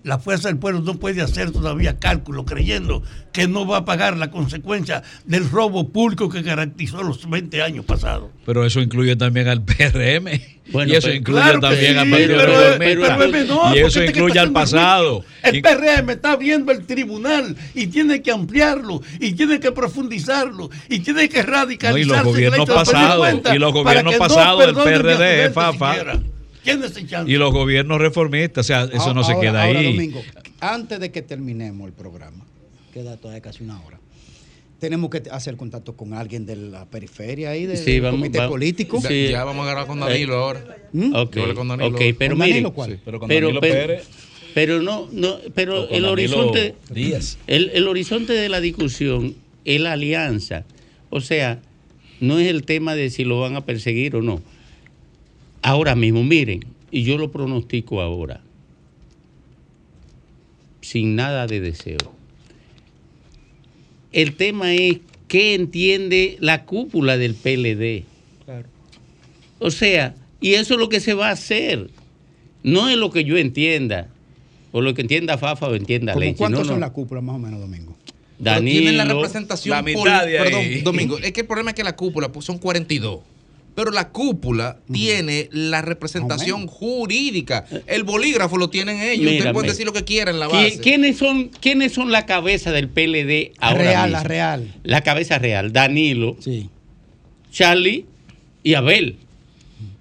La fuerza del pueblo no puede hacer todavía cálculo creyendo que no va a pagar la consecuencia del robo público que caracterizó los 20 años pasados. Pero eso incluye también al PRM. Bueno, y eso pero- incluye Claro también sí, al Partido pero- pero y eso incluye al pasado. El PRM está viendo el tribunal y tiene que ampliarlo y tiene que profundizarlo y tiene que radicalizarse. No, y los gobiernos pasados, y los gobiernos no pasados del PRD, Fafa. siquiera. ¿Quién es chance? Y los gobiernos reformistas, o sea, eso no se Ahora- queda ahora, ahí. Domingo, antes de que terminemos el programa, queda todavía casi una hora. Tenemos que hacer contacto con alguien de la periferia ahí, del Sí, vamos- comité político. sí. Ya vamos a agarrar con Danilo Eh, ahora. Ok, Yo hablé con Danilo. ok, pero ¿Con miren, Danilo cuál? Sí. Pero con pero, Danilo pero- Pérez. pero no, no, pero el Danilo horizonte, Díaz. el, el horizonte de la discusión es la alianza. O sea, no es el tema de si lo van a perseguir o no. Ahora mismo, miren, y yo lo pronostico ahora, sin nada de deseo. El tema es qué entiende la cúpula del PLD. O sea, y eso es lo que se va a hacer. No es lo que yo entienda, o lo que entienda Fafa o entienda ¿Cómo Leche. ¿Cuántos no, son no. la cúpula más o menos, Domingo? Danilo, tienen la representación la mitad de ahí. Perdón, Domingo, es que el problema es que la cúpula pues, son 42. Pero la cúpula tiene la representación jurídica. El bolígrafo lo tienen ellos. Ustedes Mírame. pueden decir lo que quieran en la ¿Qui- base. ¿Quiénes son, ¿Quiénes son la cabeza del PLD La ahora real, mismo? la real. La cabeza real, Danilo, Sí. Charlie y Abel.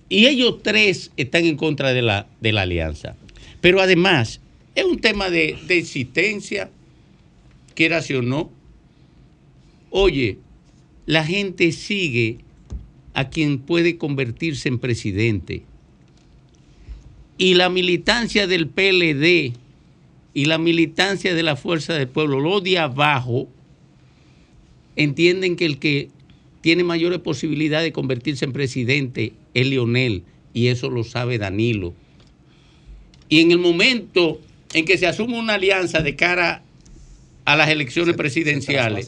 Y ellos tres están en contra de la, de la alianza. Pero además, es un tema de, de existencia, quieras o no. Oye, la gente sigue a quien puede convertirse en presidente. Y la militancia del PLD y la militancia de la Fuerza del Pueblo, los de abajo, entienden que el que tiene mayores posibilidades de convertirse en presidente es Lionel, y eso lo sabe Danilo. Y en el momento en que se asume una alianza de cara a las elecciones presidenciales,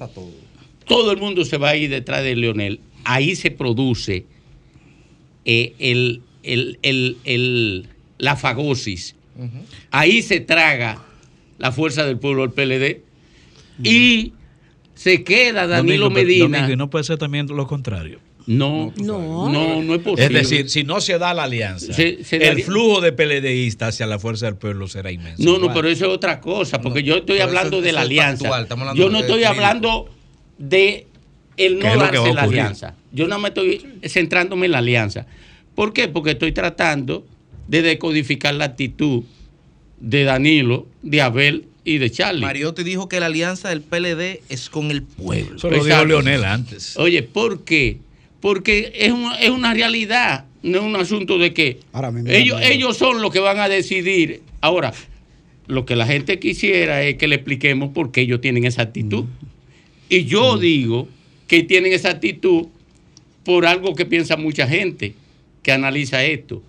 todo el mundo se va a ir detrás de Leonel. Ahí se produce eh, el, el- el- el- la fagosis. Ahí se traga la fuerza del pueblo del PLD y se queda Danilo Domingo, Medina. Domingo, y no puede ser también lo contrario. No, No. no, no es posible. Es decir, si no se da la alianza, Se- se el flujo de PLDistas hacia la fuerza del pueblo será inmenso. No, no, pero eso es otra cosa, porque yo estoy hablando eso- de la alianza. hablando Yo no de estoy hablando de el ¿Qué no darse la alianza. Yo no me estoy centrándome en la alianza. ¿Por qué? Porque estoy tratando de decodificar la actitud de Danilo, de Abel y de Charlie. Mariotti dijo que la alianza del PLD es con el pueblo. Eso lo dijo. Leonel antes. Oye, ¿por qué? Porque es una, es una realidad, no es un asunto de que Ahora mismo, mira, ellos, mira. ellos son los que van a decidir. Ahora, lo que la gente quisiera es que le expliquemos por qué ellos tienen esa actitud. Y yo digo que tienen esa actitud por algo que piensa mucha gente que analiza esto.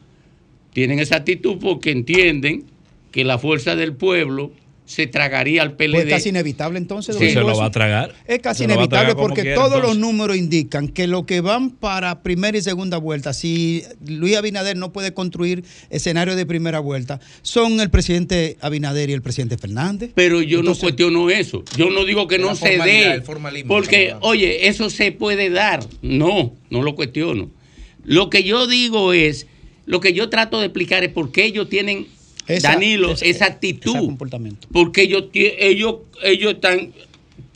Tienen esa actitud porque entienden que la fuerza del pueblo se tragaría al PLD. Pues casi inevitable entonces. Sí. Se lo va a tragar. Es casi inevitable porque quiera, todos los números indican que lo que van para primera y segunda vuelta, si Luis Abinader no puede construir escenario de primera vuelta, son el presidente Abinader y el presidente Fernández. Pero yo Entonces- no cuestiono eso. Yo no digo que no se dé. Porque, oye, eso se puede dar. No, no lo cuestiono. Lo que yo digo es, lo que yo trato de explicar es por qué ellos tienen, Esa- Danilo, esa- esa ese actitud. comportamiento. Porque ellos, ellos, ellos están.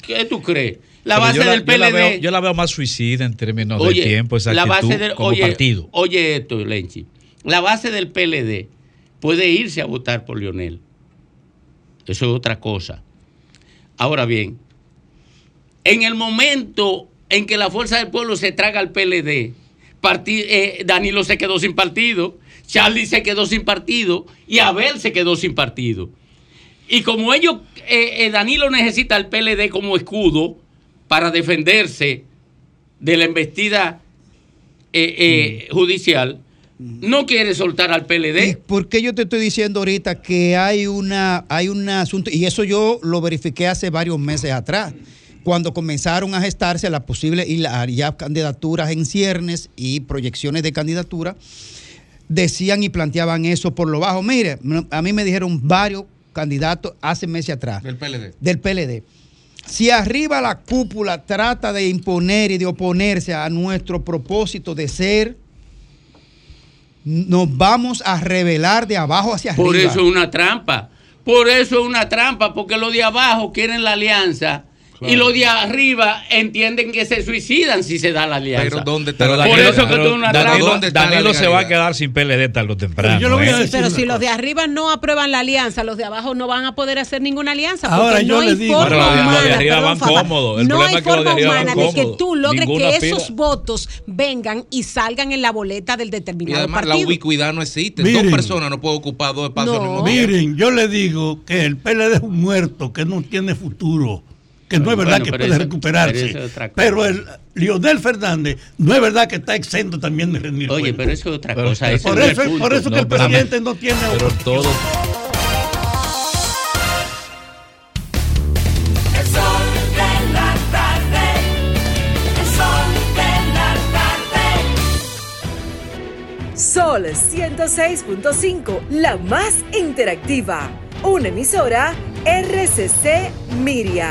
¿Qué tú crees? La base yo del yo la veo, yo la veo más suicida en términos de tiempo, esa la actitud base del, como oye, partido. Oye esto, Lenchi. La base del PLD puede irse a votar por Lionel. Eso es otra cosa. Ahora bien, en el momento en que la fuerza del pueblo se traga al PLD, eh, Danilo se quedó sin partido, Charlie se quedó sin partido y Abel se quedó sin partido. Y como ellos, eh, eh, Danilo necesita al PLD como escudo para defenderse de la embestida eh, judicial, no quiere soltar al PLD. ¿Por qué yo te estoy diciendo ahorita que hay una hay un asunto y eso yo lo verifiqué hace varios meses atrás? Cuando comenzaron a gestarse las posibles ya candidaturas en ciernes y proyecciones de candidatura, decían y planteaban eso por lo bajo. Mire, a mí me dijeron varios candidatos hace meses atrás Del PLD. del PLD. Si arriba la cúpula trata de imponer y de oponerse a nuestro propósito de ser, nos vamos a revelar de abajo hacia arriba. Por eso es una trampa. Por eso es una trampa, porque los de abajo quieren la alianza y los de arriba entienden que se suicidan si se da la alianza. Pero ¿dónde está Pero la Danilo, Por eso que tú una Danilo- trampa. ¿Dónde está la Danilo se va a quedar sin PLD tarde o temprano. yo le voy a ¿eh? decir Pero si los de arriba no aprueban la alianza, los de abajo no van a poder hacer ninguna alianza. Ahora porque yo no le hay digo- forma Pero los de- los de humana, arriba van cómodos. No hay es que los de forma van humana de que tú logres Ninguna que esos votos vengan y salgan en la boleta del Y determinado además la partido. ubicuidad no existe. Miren. Dos personas no pueden ocupar dos espacios al No. mismo tiempo. Miren, yo le digo que el PLD es un muerto, que no tiene futuro, que no es Bueno, verdad que puede eso- recuperarse. pero el Lionel Fernández no es verdad que está exento también de rendir Oye, pero eso es otra Pero- cosa. por eso, por eso que el presidente no tiene Pero todo. El sol de la tarde. El sol de la tarde. Sol 106.5, la más interactiva. Una emisora RCC Miria.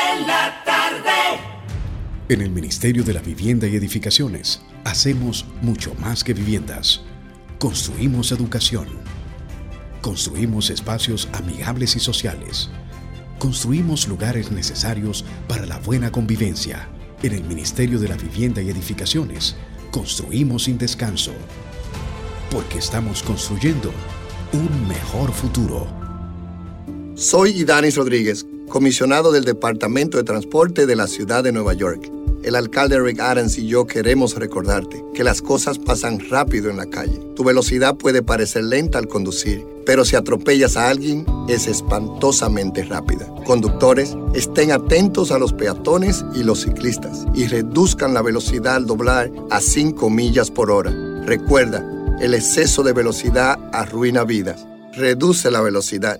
De la tarde. En el Ministerio de la Vivienda y Edificaciones hacemos mucho más que viviendas. Construimos educación. Construimos espacios amigables y sociales. Construimos lugares necesarios para la buena convivencia. En el Ministerio de la Vivienda y Edificaciones construimos sin descanso. Porque estamos construyendo un mejor futuro. Soy Idanis Rodríguez, comisionado del Departamento de Transporte de la Ciudad de Nueva York. El alcalde Rick Adams y yo queremos recordarte que las cosas pasan rápido en la calle. Tu velocidad puede parecer lenta al conducir, pero si atropellas a alguien es espantosamente rápida. Conductores, estén atentos a los peatones y los ciclistas y reduzcan la velocidad al doblar a 5 millas por hora. Recuerda, el exceso de velocidad arruina vidas. Reduce la velocidad.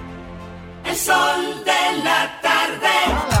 El sol de la tarde.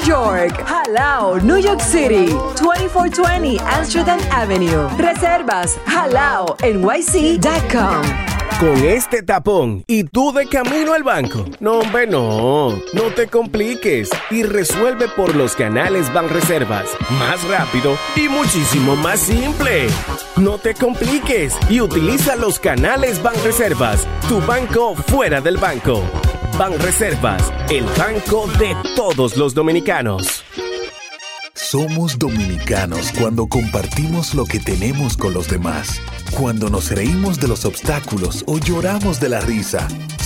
York. Halao, New York City. 2420 Amsterdam Avenue. Reservas halao nyc.com. Con este tapón y tú de camino al banco. No, hombre, no. No te compliques y resuelve por los canales Banreservas. Más rápido y muchísimo más simple. No te compliques y utiliza los canales Banreservas. Tu banco fuera del banco. Banreservas, el banco de todos los dominicanos. Somos dominicanos cuando compartimos lo que tenemos con los demás. Cuando nos reímos de los obstáculos o lloramos de la risa.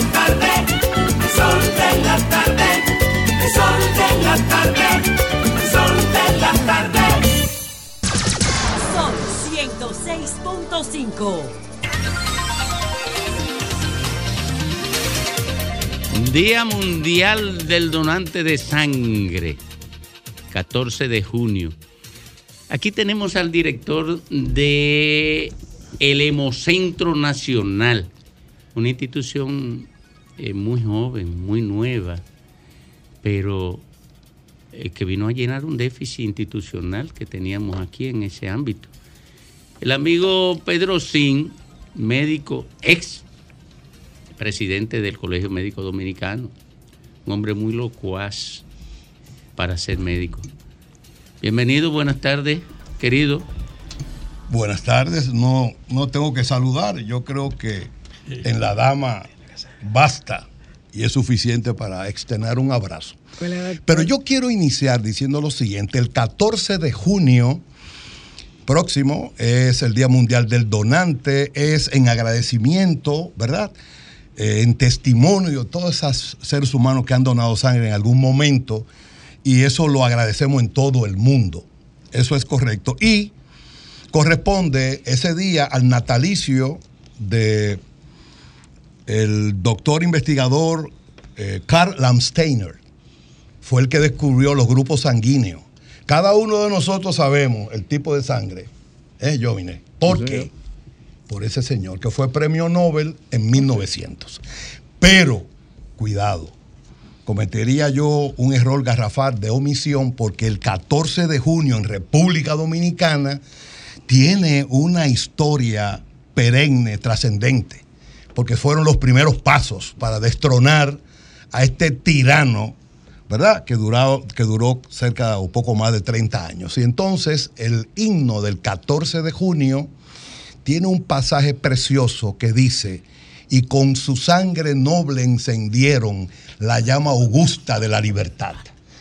El sol de la tarde, el sol de la tarde, el sol de la tarde, el sol de la tarde. Son 106.5. Día Mundial del Donante de Sangre, 14 de junio. Aquí tenemos al director de el Hemocentro Nacional, una institución eh, muy joven, muy nueva, pero eh, que vino a llenar un déficit institucional que teníamos aquí en ese ámbito. El amigo Pedro Sin, médico ex presidente del Colegio Médico Dominicano, un hombre muy locuaz para ser médico. Bienvenido, buenas tardes, querido. Buenas tardes, no, no tengo que saludar, yo creo que en la dama basta y es suficiente para extender un abrazo. Pero yo quiero iniciar diciendo lo siguiente, el 14 de junio próximo es el Día Mundial del Donante, es en agradecimiento, ¿verdad? Eh, en testimonio de todos esos seres humanos que han donado sangre en algún momento y eso lo agradecemos en todo el mundo. Eso es correcto. Y corresponde ese día al natalicio de el doctor investigador eh, Karl Landsteiner. Fue el que descubrió los grupos sanguíneos. Cada uno de nosotros sabemos el tipo de sangre. ¿Eh, Jovine? ¿Por qué? Por ese señor que fue premio Nobel en 1900. Pero, cuidado, cometería yo un error garrafal de omisión porque el 14 de junio en República Dominicana tiene una historia perenne, trascendente, porque fueron los primeros pasos para destronar a este tirano, ¿verdad? Que, durado, que duró cerca o poco más de 30 años. Y entonces el himno del 14 de junio tiene un pasaje precioso que dice, y con su sangre noble encendieron la llama augusta de la libertad.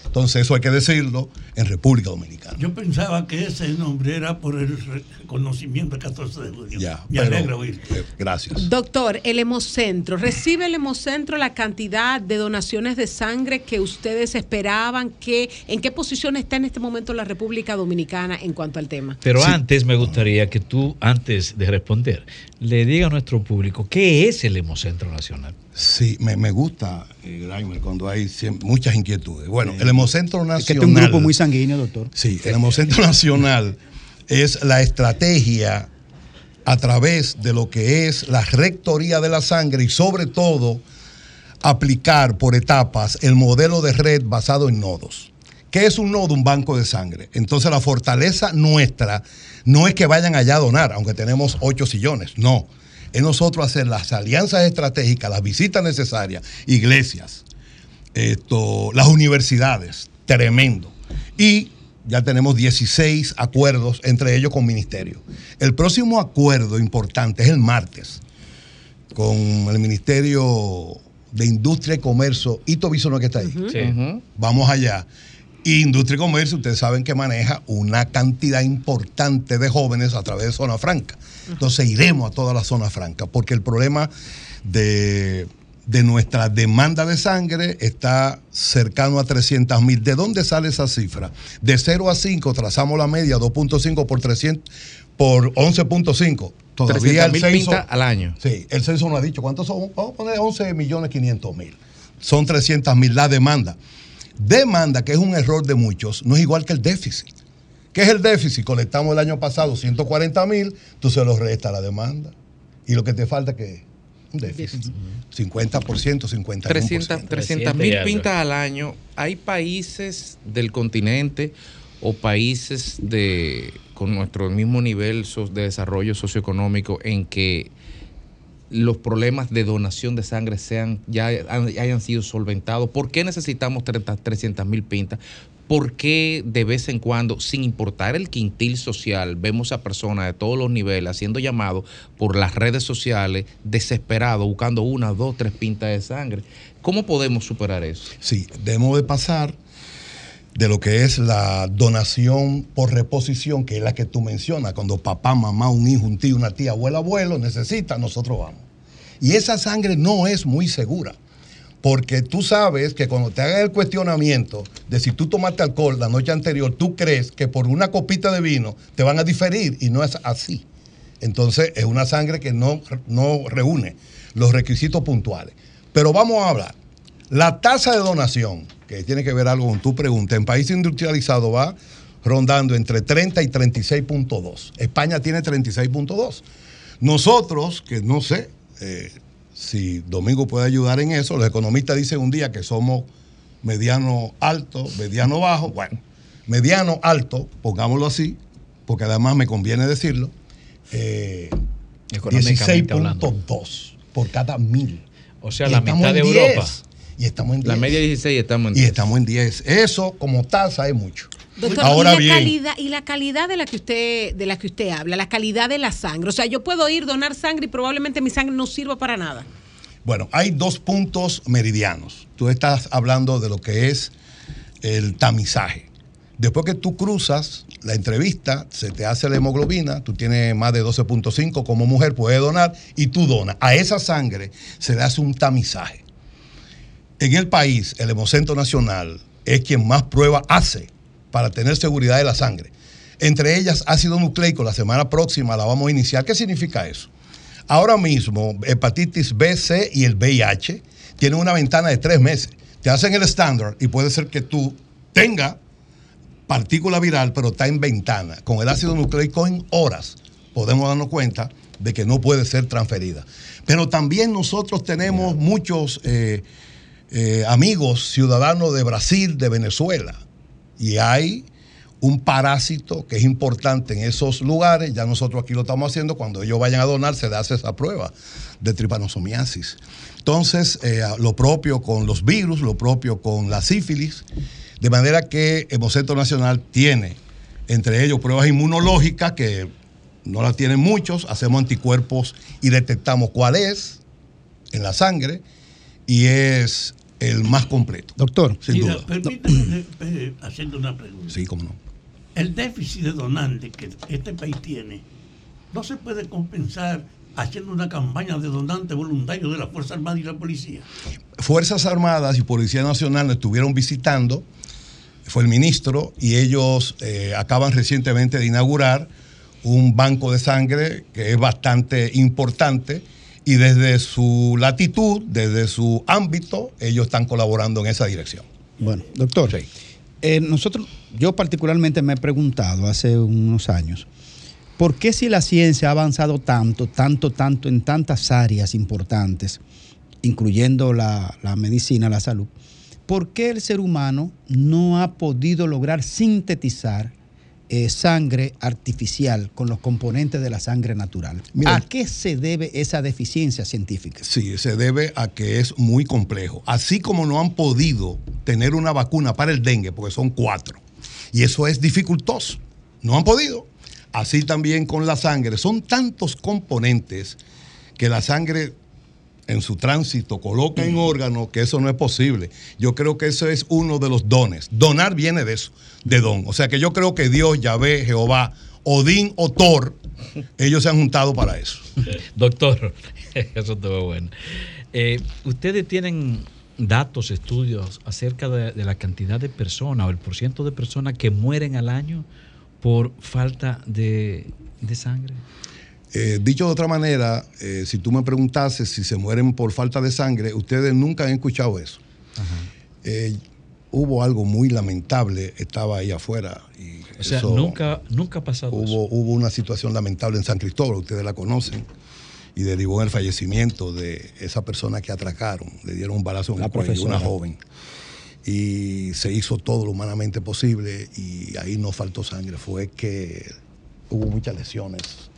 Entonces eso hay que decirlo en República Dominicana. Yo pensaba que ese nombre era por el reconocimiento del 14 de junio. Ya, Me pero, alegra oír. eh, gracias. Doctor, el Hemocentro, ¿recibe el Hemocentro la cantidad de donaciones de sangre que ustedes esperaban? ¿Qué, ¿En qué posición está en este momento la República Dominicana en cuanto al tema? Pero antes me gustaría que tú, antes de responder, le diga a nuestro público qué es el Hemocentro Nacional. Sí, me, me gusta, eh, Graimer, cuando hay muchas inquietudes. Bueno, el Hemocentro Es Nacional. que este es un grupo muy sanguíneo, doctor. Sí, el Hemocentro Nacional es la estrategia a través de lo que es la rectoría de la sangre y sobre todo aplicar por etapas el modelo de red basado en nodos. ¿Qué es un nodo? Un banco de sangre. Entonces la fortaleza nuestra no es que vayan allá a donar, aunque tenemos ocho sillones, no. Es nosotros hacer las alianzas estratégicas, las visitas necesarias, iglesias, esto, las universidades, tremendo. Y ya tenemos 16 acuerdos, entre ellos con ministerio. El próximo acuerdo importante es el martes, con el Ministerio de Industria y Comercio, Ito Bisono que está ahí. Sí. Vamos allá. Y Industria y Comercio, ustedes saben que maneja una cantidad importante de jóvenes a través de Zona Franca. Entonces iremos a toda la Zona Franca, porque el problema de, de nuestra demanda de sangre está cercano a 300 mil. ¿De dónde sale esa cifra? De 0 a 5 trazamos la media, 2.5 por 300 por 11.5. Todavía el 300.000 censo al año. Sí, el censo no ha dicho cuántos son. Vamos a poner 11 millones 500 mil. Son 300 mil la demanda. Demanda, que es un error de muchos, no es igual que el déficit. ¿Qué es el déficit? Colectamos el año pasado 140 mil, tú se lo resta la demanda. Y lo que te falta que es un déficit. 50%, 51%. 300 mil pintas al año. Hay países del continente o países de con nuestro mismo nivel de desarrollo socioeconómico en que los problemas de donación de sangre sean ya han- hayan sido solventados. ¿Por qué necesitamos 300 mil pintas? ¿Por qué de vez en cuando, sin importar el quintil social, vemos a personas de todos los niveles haciendo llamados por las redes sociales, desesperados, buscando una, dos, tres pintas de sangre? ¿Cómo podemos superar eso? Sí, debemos de pasar de lo que es la donación por reposición, que es la que tú mencionas, cuando papá, mamá, un hijo, un tío, una tía, abuelo, abuelo necesita, nosotros vamos. Y esa sangre no es muy segura, porque tú sabes que cuando te hagan el cuestionamiento de si tú tomaste alcohol la noche anterior, tú crees que por una copita de vino te van a diferir y no es así. Entonces es una sangre que no, no reúne los requisitos puntuales. Pero vamos a hablar. La tasa de donación, que tiene que ver algo con tu pregunta, en países industrializados va rondando entre 30 y 36.2. España tiene 36.2. Nosotros, que no sé eh, si Domingo puede ayudar en eso, los economistas dicen un día que somos mediano alto, mediano bajo, bueno, mediano alto, pongámoslo así, porque además me conviene decirlo, eh, Económicamente hablando. 16.2 por cada mil. O sea, Y la mitad de Europa. 10. Y estamos en 10. La media 16 estamos en Y 10. estamos en 10. Eso como tasa es mucho. Doctor, Ahora y la bien, calidad y la calidad de la que usted de la que usted habla, la calidad de la sangre. O sea, yo puedo ir donar sangre y probablemente mi sangre no sirva para nada. bueno, hay dos puntos meridianos. Tú estás hablando de lo que es el tamizaje. Después que tú cruzas la entrevista, se te hace la hemoglobina, tú tienes más de 12.5 como mujer, puedes donar y tú donas. A esa sangre se le hace un tamizaje. En el país, el Hemocentro Nacional es quien más pruebas hace para tener seguridad de la sangre. Entre ellas, ácido nucleico, la semana próxima la vamos a iniciar. ¿Qué significa eso? Ahora mismo, hepatitis B, C y el VIH tienen una ventana de tres meses. Te hacen el estándar y puede ser que tú tengas partícula viral, pero está en ventana. Con el ácido nucleico en horas podemos darnos cuenta de que no puede ser transferida. Pero también nosotros tenemos muchos eh, eh, amigos ciudadanos de Brasil, de Venezuela, y hay un parásito que es importante en esos lugares, ya nosotros aquí lo estamos haciendo, cuando ellos vayan a donar se le hace esa prueba de tripanosomiasis. Entonces, eh, lo propio con los virus, lo propio con la sífilis, de manera que Hemocentro Nacional tiene, entre ellos, pruebas inmunológicas que no las tienen muchos, hacemos anticuerpos y detectamos cuál es en la sangre y es el más completo. Doctor. Sin Mira, duda. permítame eh, haciendo una pregunta. Sí, cómo no. El déficit de donantes que este país tiene no se puede compensar haciendo una campaña de donantes voluntarios de la Fuerza Armada y la Policía. Fuerzas Armadas y Policía Nacional nos estuvieron visitando, fue el ministro, y ellos eh, acaban recientemente de inaugurar un banco de sangre que es bastante importante y desde su latitud, desde su ámbito, ellos están colaborando en esa dirección. Bueno, doctor, eh, nosotros, yo particularmente me he preguntado hace unos años, ¿por qué si la ciencia ha avanzado tanto, tanto, tanto en tantas áreas importantes, incluyendo la, la medicina, la salud, por qué el ser humano no ha podido lograr sintetizar eh, sangre artificial con los componentes de la sangre natural? Mira, ¿A qué se debe esa deficiencia científica? Sí, se debe a que es muy complejo. Así como no han podido tener una vacuna para el dengue, porque son cuatro, y eso es dificultoso, no han podido. Así también con la sangre. Son tantos componentes que la sangre en su tránsito coloca en órganos que eso no es posible. Yo creo que eso es uno de los dones. Donar viene de eso, de don. O sea que yo creo que Dios, Yahvé, Jehová, Odín o Thor, ellos se han juntado para eso. Doctor, eso estuvo bueno. Eh, ¿Ustedes tienen datos, estudios acerca de, de la cantidad de personas o el porciento de personas que mueren al año por falta de, de sangre? Eh, dicho de otra manera, eh, si tú me preguntases si se mueren por falta de sangre, ustedes nunca han escuchado eso. Eh, hubo algo muy lamentable, estaba ahí afuera. Y O sea, nunca, nunca ha pasado eso. hubo, hubo una situación lamentable en San Cristóbal, ustedes la conocen, y derivó en el fallecimiento de esa persona que atracaron, le dieron un balazo en La el cuello, una joven. Y se hizo todo lo humanamente posible y ahí no faltó sangre, fue que hubo muchas lesiones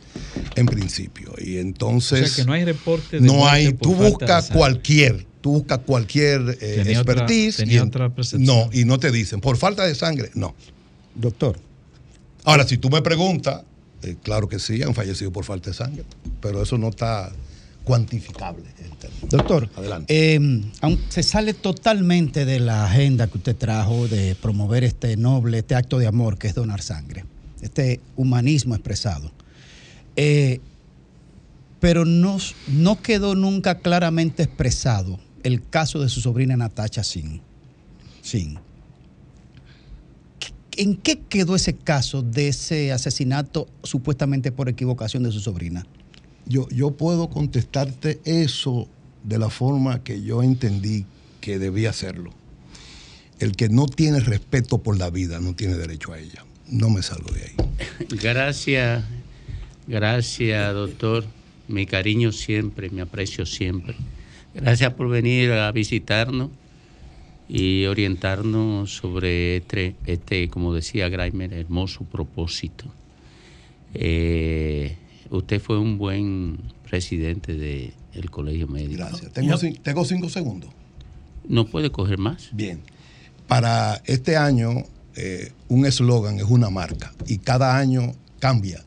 en principio. Y entonces... O sea, que no hay reporte de No hay, por tú buscas cualquier, tú buscas cualquier eh, Tenía otra- expertise. tenía y otra percepción. No, y no te dicen, por falta de sangre, no. Doctor. Ahora, si tú me preguntas, eh, claro que sí, han fallecido por falta de sangre, pero eso no está cuantificable. Doctor, Adelante. eh, aun- se sale totalmente de la agenda que usted trajo de promover este noble, este acto de amor que es donar sangre, este humanismo expresado. Eh, pero no, no quedó nunca claramente expresado el caso de su sobrina Natacha Sin. Sin. ¿En qué quedó ese caso de ese asesinato supuestamente por equivocación de su sobrina? Yo, yo puedo contestarte eso de la forma que yo entendí que debía hacerlo. El que no tiene respeto por la vida no tiene derecho a ella. No me salgo de ahí. Gracias, gracias, doctor. Mi cariño siempre, mi aprecio siempre. Gracias por venir a visitarnos y orientarnos sobre este, este como decía Graimer, hermoso propósito. Eh, usted fue un buen presidente del Colegio Médico. Gracias. Tengo, cin- tengo cinco segundos. ¿No puede coger más? Bien. Para este año, eh, un eslogan es una marca y cada año cambia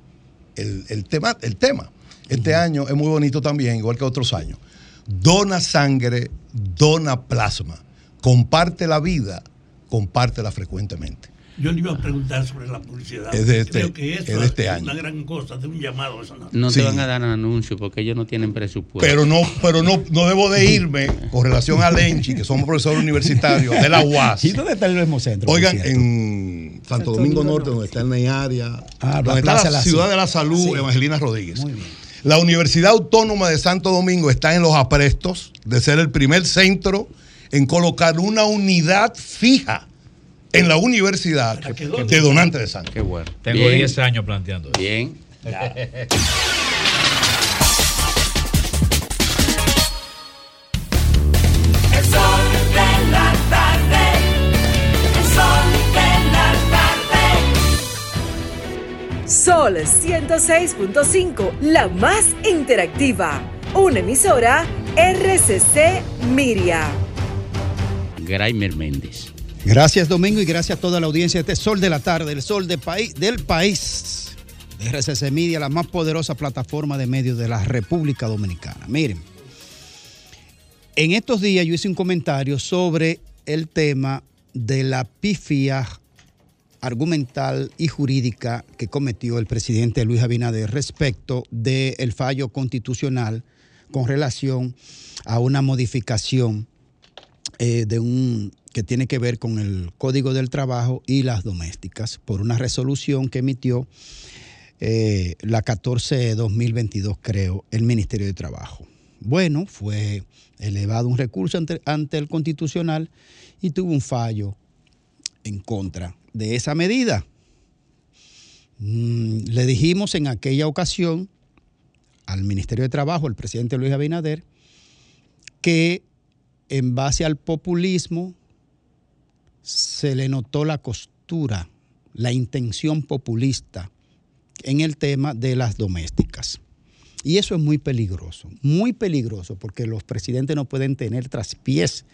el, el tema. El tema. Este año es muy bonito también, igual que otros años. Dona sangre, dona plasma. Comparte la vida, compártela frecuentemente. Yo le iba a preguntar sobre la publicidad. Es de este- Creo que eso es de este año. una gran cosa, de un llamado. Eso no. No Sí. te van a dar anuncio porque ellos no tienen presupuesto. Pero no, pero no, no debo de irme con relación a Lenchi, que somos profesores universitarios de la UAS. ¿Y dónde está el mismo centro? Oigan, en Santo Domingo Norte, donde está el Neiaria, Ah, la donde está Plaza la Ciudad de la Salud, Sí. Evangelina Rodríguez. La Universidad Autónoma de Santo Domingo está en los aprestos de ser el primer centro en colocar una unidad fija en la universidad de donantes de sangre. Qué bueno. Tengo Bien. 10 años planteando eso. Bien. El sol de la tarde, el sol de la tarde. Sol 106.5, la más interactiva. Una emisora RCC Miria. Graimer Méndez. Gracias Domingo y gracias a toda la audiencia de este Sol de la Tarde, el Sol del país. De RCC Media, la más poderosa plataforma de medios de la República Dominicana. Miren, en estos días yo hice un comentario sobre el tema de la pifia argumental y jurídica que cometió el presidente Luis Abinader respecto del fallo constitucional con relación a una modificación eh, de un que tiene que ver con el Código del Trabajo y las domésticas por una resolución que emitió eh, la 14 de 2022, creo, el Ministerio de Trabajo. Bueno, fue elevado un recurso ante, ante el Constitucional y tuvo un fallo en contra de esa medida. Mm, le dijimos en aquella ocasión al Ministerio de Trabajo, el presidente Luis Abinader, que en base al populismo se le notó la costura, la intención populista en el tema de las domésticas. Y eso es muy peligroso, muy peligroso, porque los presidentes no pueden tener traspiés.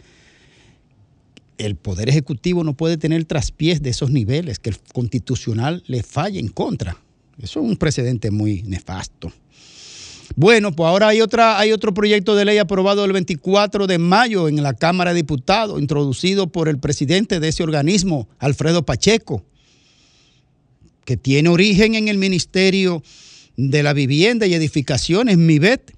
El Poder Ejecutivo no puede tener traspiés de esos niveles, que el constitucional le falle en contra. Eso es un precedente muy nefasto. Bueno, pues ahora hay, otra, hay otro proyecto de ley aprobado el 24 de mayo en la Cámara de Diputados, introducido por el presidente de ese organismo, Alfredo Pacheco, que tiene origen en el Ministerio de la Vivienda y Edificaciones, MIBET.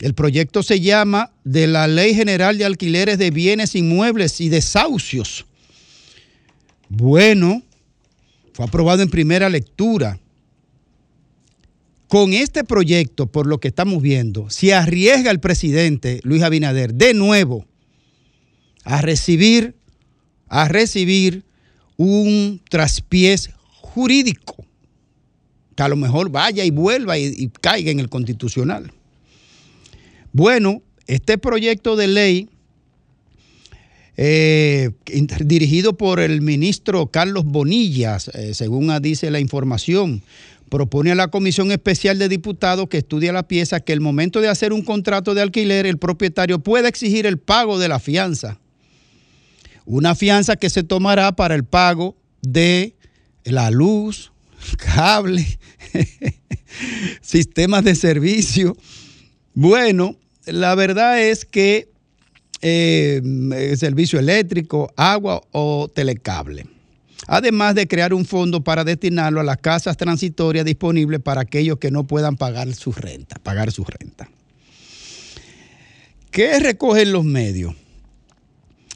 El proyecto se llama de la Ley General de Alquileres de Bienes Inmuebles y Desahucios. Bueno, fue aprobado en primera lectura con este proyecto, por lo que estamos viendo, si arriesga el presidente Luis Abinader de nuevo a recibir, a recibir un traspiés jurídico, que a lo mejor vaya y vuelva y, caiga en el constitucional. Bueno, este proyecto de ley eh, dirigido por el ministro Carlos Bonillas, eh, según dice la información, propone a la Comisión Especial de Diputados que estudia la pieza que el momento de hacer un contrato de alquiler, el propietario pueda exigir el pago de la fianza. Una fianza que se tomará para el pago de la luz, cable, sistemas de servicio. Bueno, la verdad es que eh, servicio eléctrico, agua o telecable. Además de crear un fondo para destinarlo a las casas transitorias disponibles para aquellos que no puedan pagar su renta, pagar su renta. ¿Qué recogen los medios?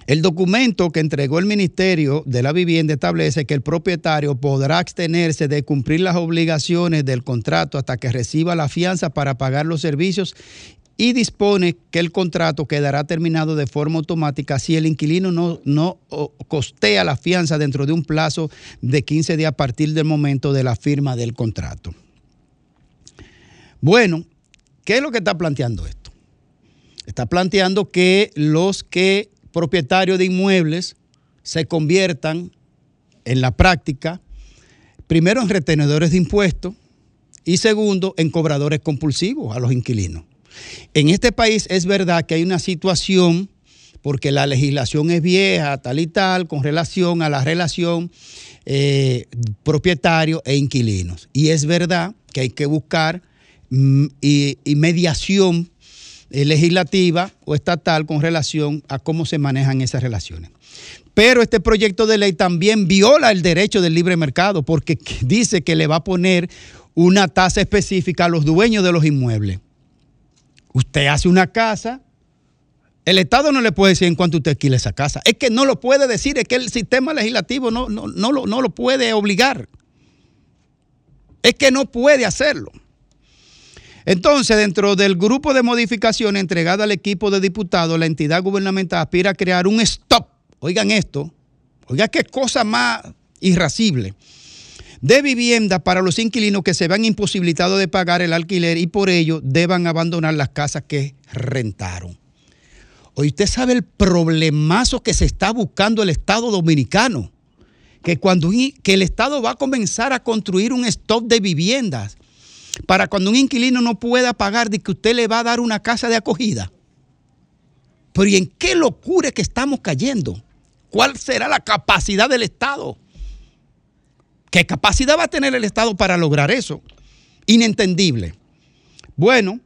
El documento que entregó el Ministerio de la Vivienda establece que el propietario podrá abstenerse de cumplir las obligaciones del contrato hasta que reciba la fianza para pagar los servicios y dispone que el contrato quedará terminado de forma automática si el inquilino no, no costea la fianza dentro de un plazo de 15 días a partir del momento de la firma del contrato. Bueno, ¿qué es lo que está planteando esto? Está planteando que los que propietarios de inmuebles se conviertan en la práctica, primero en retenedores de impuestos y segundo en cobradores compulsivos a los inquilinos. En este país es verdad que hay una situación, porque la legislación es vieja, tal y tal, con relación a la relación eh, propietario e inquilinos. Y es verdad que hay que buscar mm, y, mediación eh, legislativa o estatal con relación a cómo se manejan esas relaciones. Pero este proyecto de ley también viola el derecho del libre mercado porque dice que le va a poner una tasa específica a los dueños de los inmuebles. Usted hace una casa, el Estado no le puede decir en cuánto usted alquila esa casa. Es que no lo puede decir, es que el sistema legislativo no, no, no, lo, no lo puede obligar. Es que no puede hacerlo. Entonces, dentro del grupo de modificaciones entregada al equipo de diputados, la entidad gubernamental aspira a crear un stop. Oigan esto, oigan qué cosa más irascible. De vivienda para los inquilinos que se vean imposibilitados de pagar el alquiler y por ello deban abandonar las casas que rentaron. Hoy usted sabe el problemazo que se está buscando el Estado dominicano. Que cuando que el Estado va a comenzar a construir un stock de viviendas para cuando un inquilino no pueda pagar, de que usted le va a dar una casa de acogida. Pero ¿y en qué locura que estamos cayendo? ¿Cuál será la capacidad del Estado? ¿Qué capacidad va a tener el Estado para lograr eso? Inentendible. Bueno,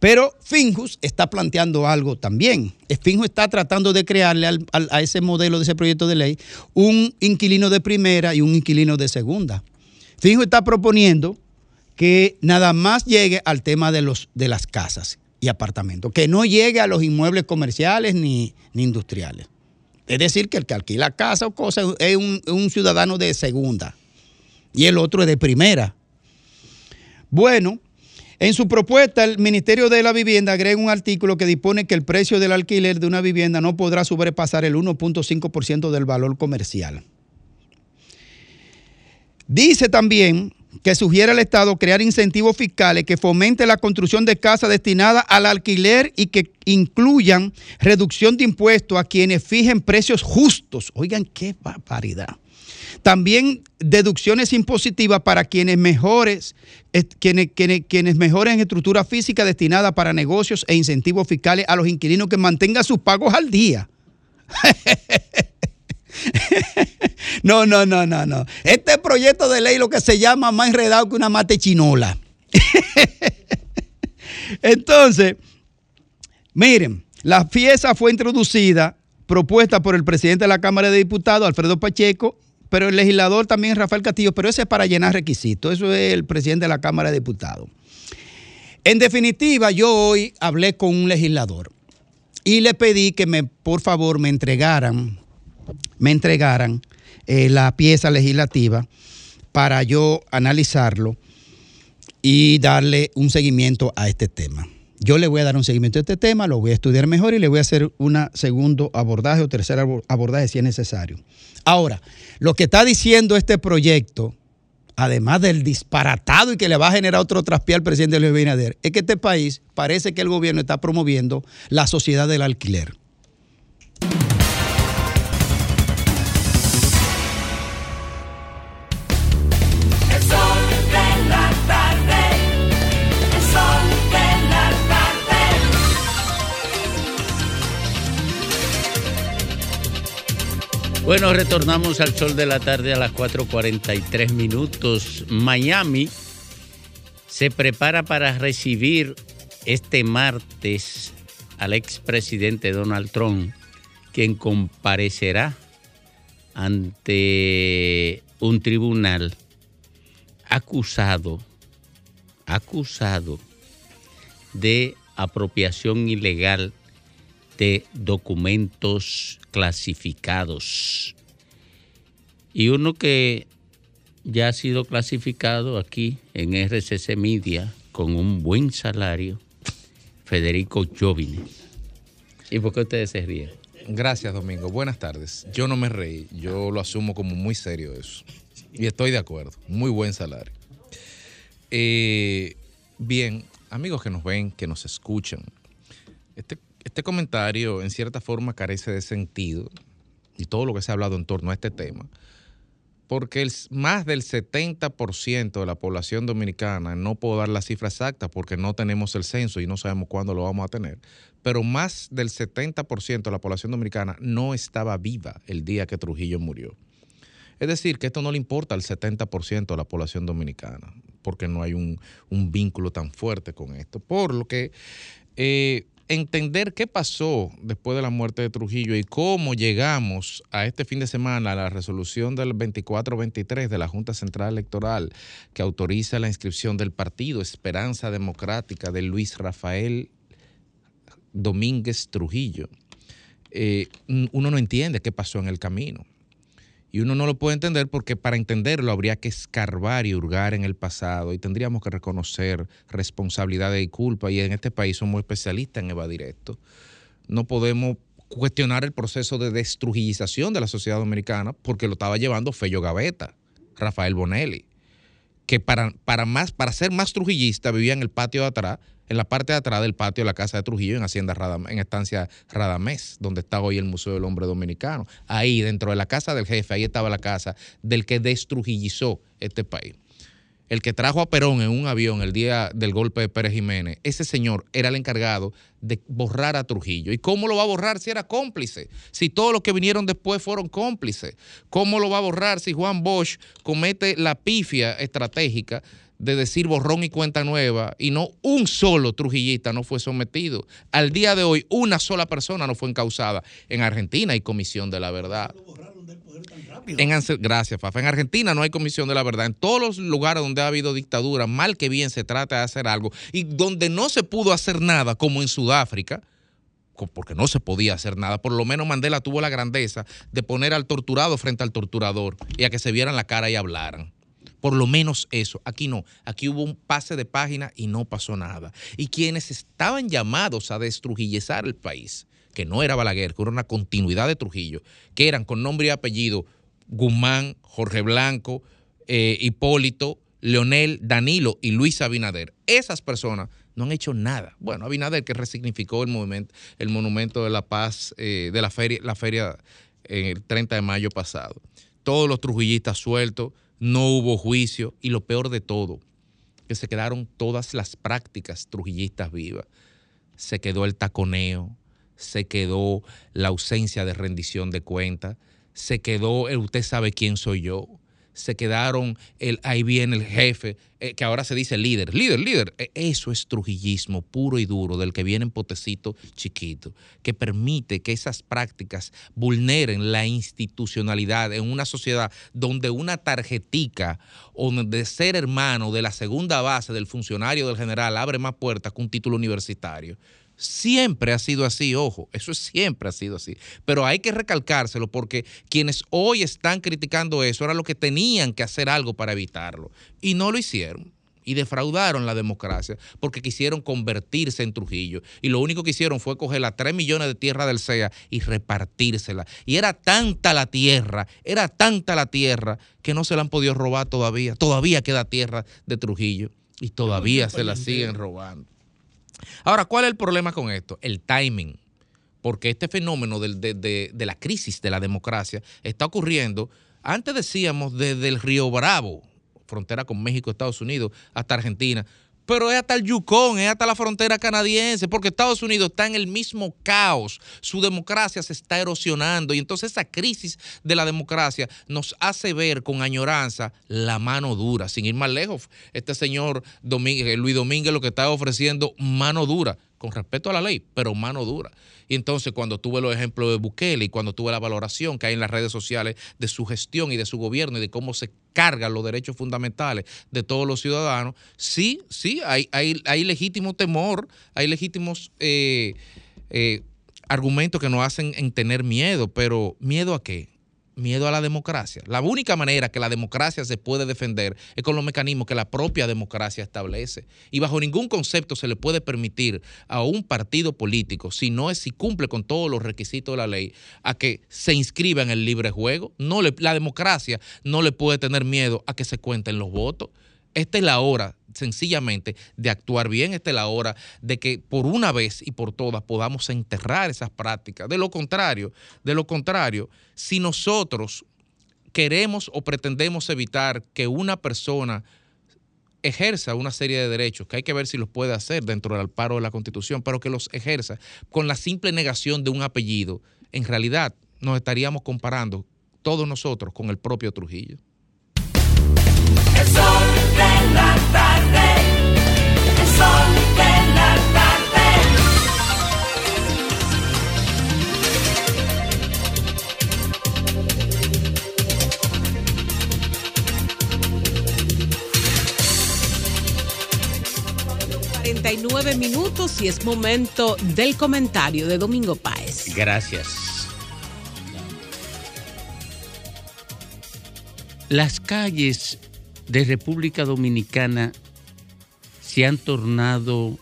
pero Finjus está planteando algo también. Finjus está tratando de crearle a ese modelo de ese proyecto de ley un inquilino de primera y un inquilino de segunda. Finjus está proponiendo que nada más llegue al tema de, los, de las casas y apartamentos, que no llegue a los inmuebles comerciales ni, ni industriales. Es decir, que el que alquila casa o cosa es un, un ciudadano de segunda y el otro es de primera. Bueno, en su propuesta, el Ministerio de la Vivienda agrega un artículo que dispone que el precio del alquiler de una vivienda no podrá sobrepasar el 1.5% del valor comercial. Dice también que sugiere al Estado crear incentivos fiscales que fomenten la construcción de casas destinadas al alquiler y que incluyan reducción de impuestos a quienes fijen precios justos. Oigan, qué barbaridad. También deducciones impositivas para quienes mejores, quienes, quienes, quienes mejoren estructura física destinada para negocios e incentivos fiscales a los inquilinos que mantengan sus pagos al día. No, no, no, no, no. Este proyecto de ley lo que se llama más enredado que una mate chinola. Entonces, miren, la fiesta fue introducida, propuesta por el presidente de la Cámara de Diputados, Alfredo Pacheco, pero el legislador también Rafael Castillo, pero ese es para llenar requisitos, eso es el presidente de la Cámara de Diputados. En definitiva, yo hoy hablé con un legislador y le pedí que me, por favor, me entregaran, me entregaran eh, la pieza legislativa para yo analizarlo y darle un seguimiento a este tema. Yo le voy a dar un seguimiento a este tema, lo voy a estudiar mejor y le voy a hacer un segundo abordaje o tercer abo- abordaje si es necesario. Ahora, lo que está diciendo este proyecto, además del disparatado y que le va a generar otro traspié al presidente Luis Abinader, es que este país parece que el gobierno está promoviendo la sociedad del alquiler. Bueno, retornamos al sol de la tarde a las 4.43 minutos. Miami se prepara para recibir este martes al expresidente Donald Trump, quien comparecerá ante un tribunal acusado, acusado de apropiación ilegal de documentos clasificados. Y uno que ya ha sido clasificado aquí en RCC Media con un buen salario, Federico Jovine. ¿Y por qué ustedes se ríen? Gracias, Domingo. Buenas tardes. Yo no me reí, yo lo asumo como muy serio eso. Y estoy de acuerdo. Muy buen salario. Eh, bien, amigos que nos ven, que nos escuchan, este, este comentario en cierta forma carece de sentido y todo lo que se ha hablado en torno a este tema, porque el, más del 70% de la población dominicana, no puedo dar la cifra exacta porque no tenemos el censo y no sabemos cuándo lo vamos a tener, pero más del 70% de la población dominicana no estaba viva el día que Trujillo murió. Es decir, que esto no le importa al 70% de la población dominicana, porque no hay un, vínculo tan fuerte con esto. Por lo que eh, entender qué pasó después de la muerte de Trujillo y cómo llegamos a este fin de semana a la resolución del 24-23 de la Junta Central Electoral que autoriza la inscripción del partido Esperanza Democrática de Luis Rafael Domínguez Trujillo, eh, uno no entiende qué pasó en el camino. Y uno no lo puede entender porque para entenderlo habría que escarbar y hurgar en el pasado y tendríamos que reconocer responsabilidades y culpa. Y en este país somos especialistas en evadir esto. No podemos cuestionar el proceso de destrujillización de la sociedad dominicana porque lo estaba llevando Fello Gaveta, Rafael Bonelli, que para, para, más, para ser más trujillista vivía en el patio de atrás, en la parte de atrás del patio de la casa de Trujillo, en Hacienda Radam- en Estancia Radamés, donde está hoy el Museo del Hombre Dominicano. Ahí, dentro de la casa del jefe, ahí estaba la casa del que destrujillizó este país. El que trajo a Perón en un avión el día del golpe de Pérez Jiménez, ese señor era el encargado de borrar a Trujillo. ¿Y cómo lo va a borrar si era cómplice? Si todos los que vinieron después fueron cómplices. ¿Cómo lo va a borrar si Juan Bosch comete la pifia estratégica de decir borrón y cuenta nueva y no un solo trujillista no fue sometido? Al día de hoy, una sola persona no fue encausada. En Argentina hay comisión de la verdad. En, gracias, Fafa. En Argentina no hay comisión de la verdad. En todos los lugares donde ha habido dictadura, mal que bien se trata de hacer algo. Y donde no se pudo hacer nada, como en Sudáfrica, porque no se podía hacer nada, por lo menos Mandela tuvo la grandeza de poner al torturado frente al torturador y a que se vieran la cara y hablaran. Por lo menos eso. Aquí no. Aquí hubo un pase de página y no pasó nada. Y quienes estaban llamados a destrujillizar el país, que no era Balaguer, que era una continuidad de Trujillo, que eran con nombre y apellido Guzmán, Jorge Blanco, eh, Hipólito, Leonel, Danilo y Luis Abinader. Esas personas no han hecho nada. Bueno, Abinader que resignificó el movimiento, el monumento de la paz eh, de la feria, la feria el 30 de mayo pasado. Todos los trujillistas sueltos, no hubo juicio y lo peor de todo, que se quedaron todas las prácticas trujillistas vivas. Se quedó el taconeo, se quedó la ausencia de rendición de cuentas, se quedó el usted sabe quién soy yo, se quedaron el ahí viene el jefe, eh, que ahora se dice líder, líder, líder. Eh, Eso es trujillismo puro y duro del que viene en potecito chiquito, que permite que esas prácticas vulneren la institucionalidad en una sociedad donde una tarjetica o de ser hermano de la segunda base del funcionario del general abre más puertas que un título universitario. Siempre ha sido así, ojo, eso es- siempre ha sido así. Pero hay que recalcárselo porque quienes hoy están criticando eso eran los que tenían que hacer algo para evitarlo y no lo hicieron. y defraudaron la democracia porque quisieron convertirse en Trujillo. Y lo único que hicieron fue coger las 3 millones de tierra del CEA y repartírsela. Y era tanta la tierra, era tanta la tierra que no se la han podido robar todavía. Todavía queda tierra de Trujillo y todavía se la siguen robando. Ahora, ¿cuál es el problema con esto? El timing. Porque este fenómeno de la crisis de la democracia está ocurriendo, antes decíamos, desde el Río Bravo, frontera con México, Estados Unidos, hasta Argentina. Pero es hasta el Yukon, es hasta la frontera canadiense, porque Estados Unidos está en el mismo caos. Su democracia se está erosionando y entonces esa crisis de la democracia nos hace ver con añoranza la mano dura. Sin ir más lejos, este señor Domínguez, Luis Domínguez lo que está ofreciendo mano dura, con respeto a la ley, pero mano dura. Y entonces cuando tuve los ejemplos de Bukele y cuando tuve la valoración que hay en las redes sociales de su gestión y de su gobierno y de cómo se cargan los derechos fundamentales de todos los ciudadanos, sí, sí, hay, hay, hay legítimo temor, hay legítimos eh, eh, argumentos que nos hacen en tener miedo, pero ¿miedo a qué? Miedo a la democracia. La única manera que la democracia se puede defender es con los mecanismos que la propia democracia establece. Y bajo ningún concepto se le puede permitir a un partido político, si no es si cumple con todos los requisitos de la ley, a que se inscriba en el libre juego. No le- la democracia no le puede tener miedo a que se cuenten los votos. Esta es la hora, sencillamente, de actuar bien. Esta es la hora de que por una vez y por todas podamos enterrar esas prácticas. De lo contrario, de lo contrario, si nosotros queremos o pretendemos evitar que una persona ejerza una serie de derechos, que hay que ver si los puede hacer dentro del paro de la Constitución, pero que los ejerza con la simple negación de un apellido, en realidad nos estaríamos comparando todos nosotros con el propio Trujillo. El sol de la tarde. El sol de la tarde. y 49 minutos y es momento del comentario de Domingo Páez. Gracias. Las calles de República Dominicana se han tornado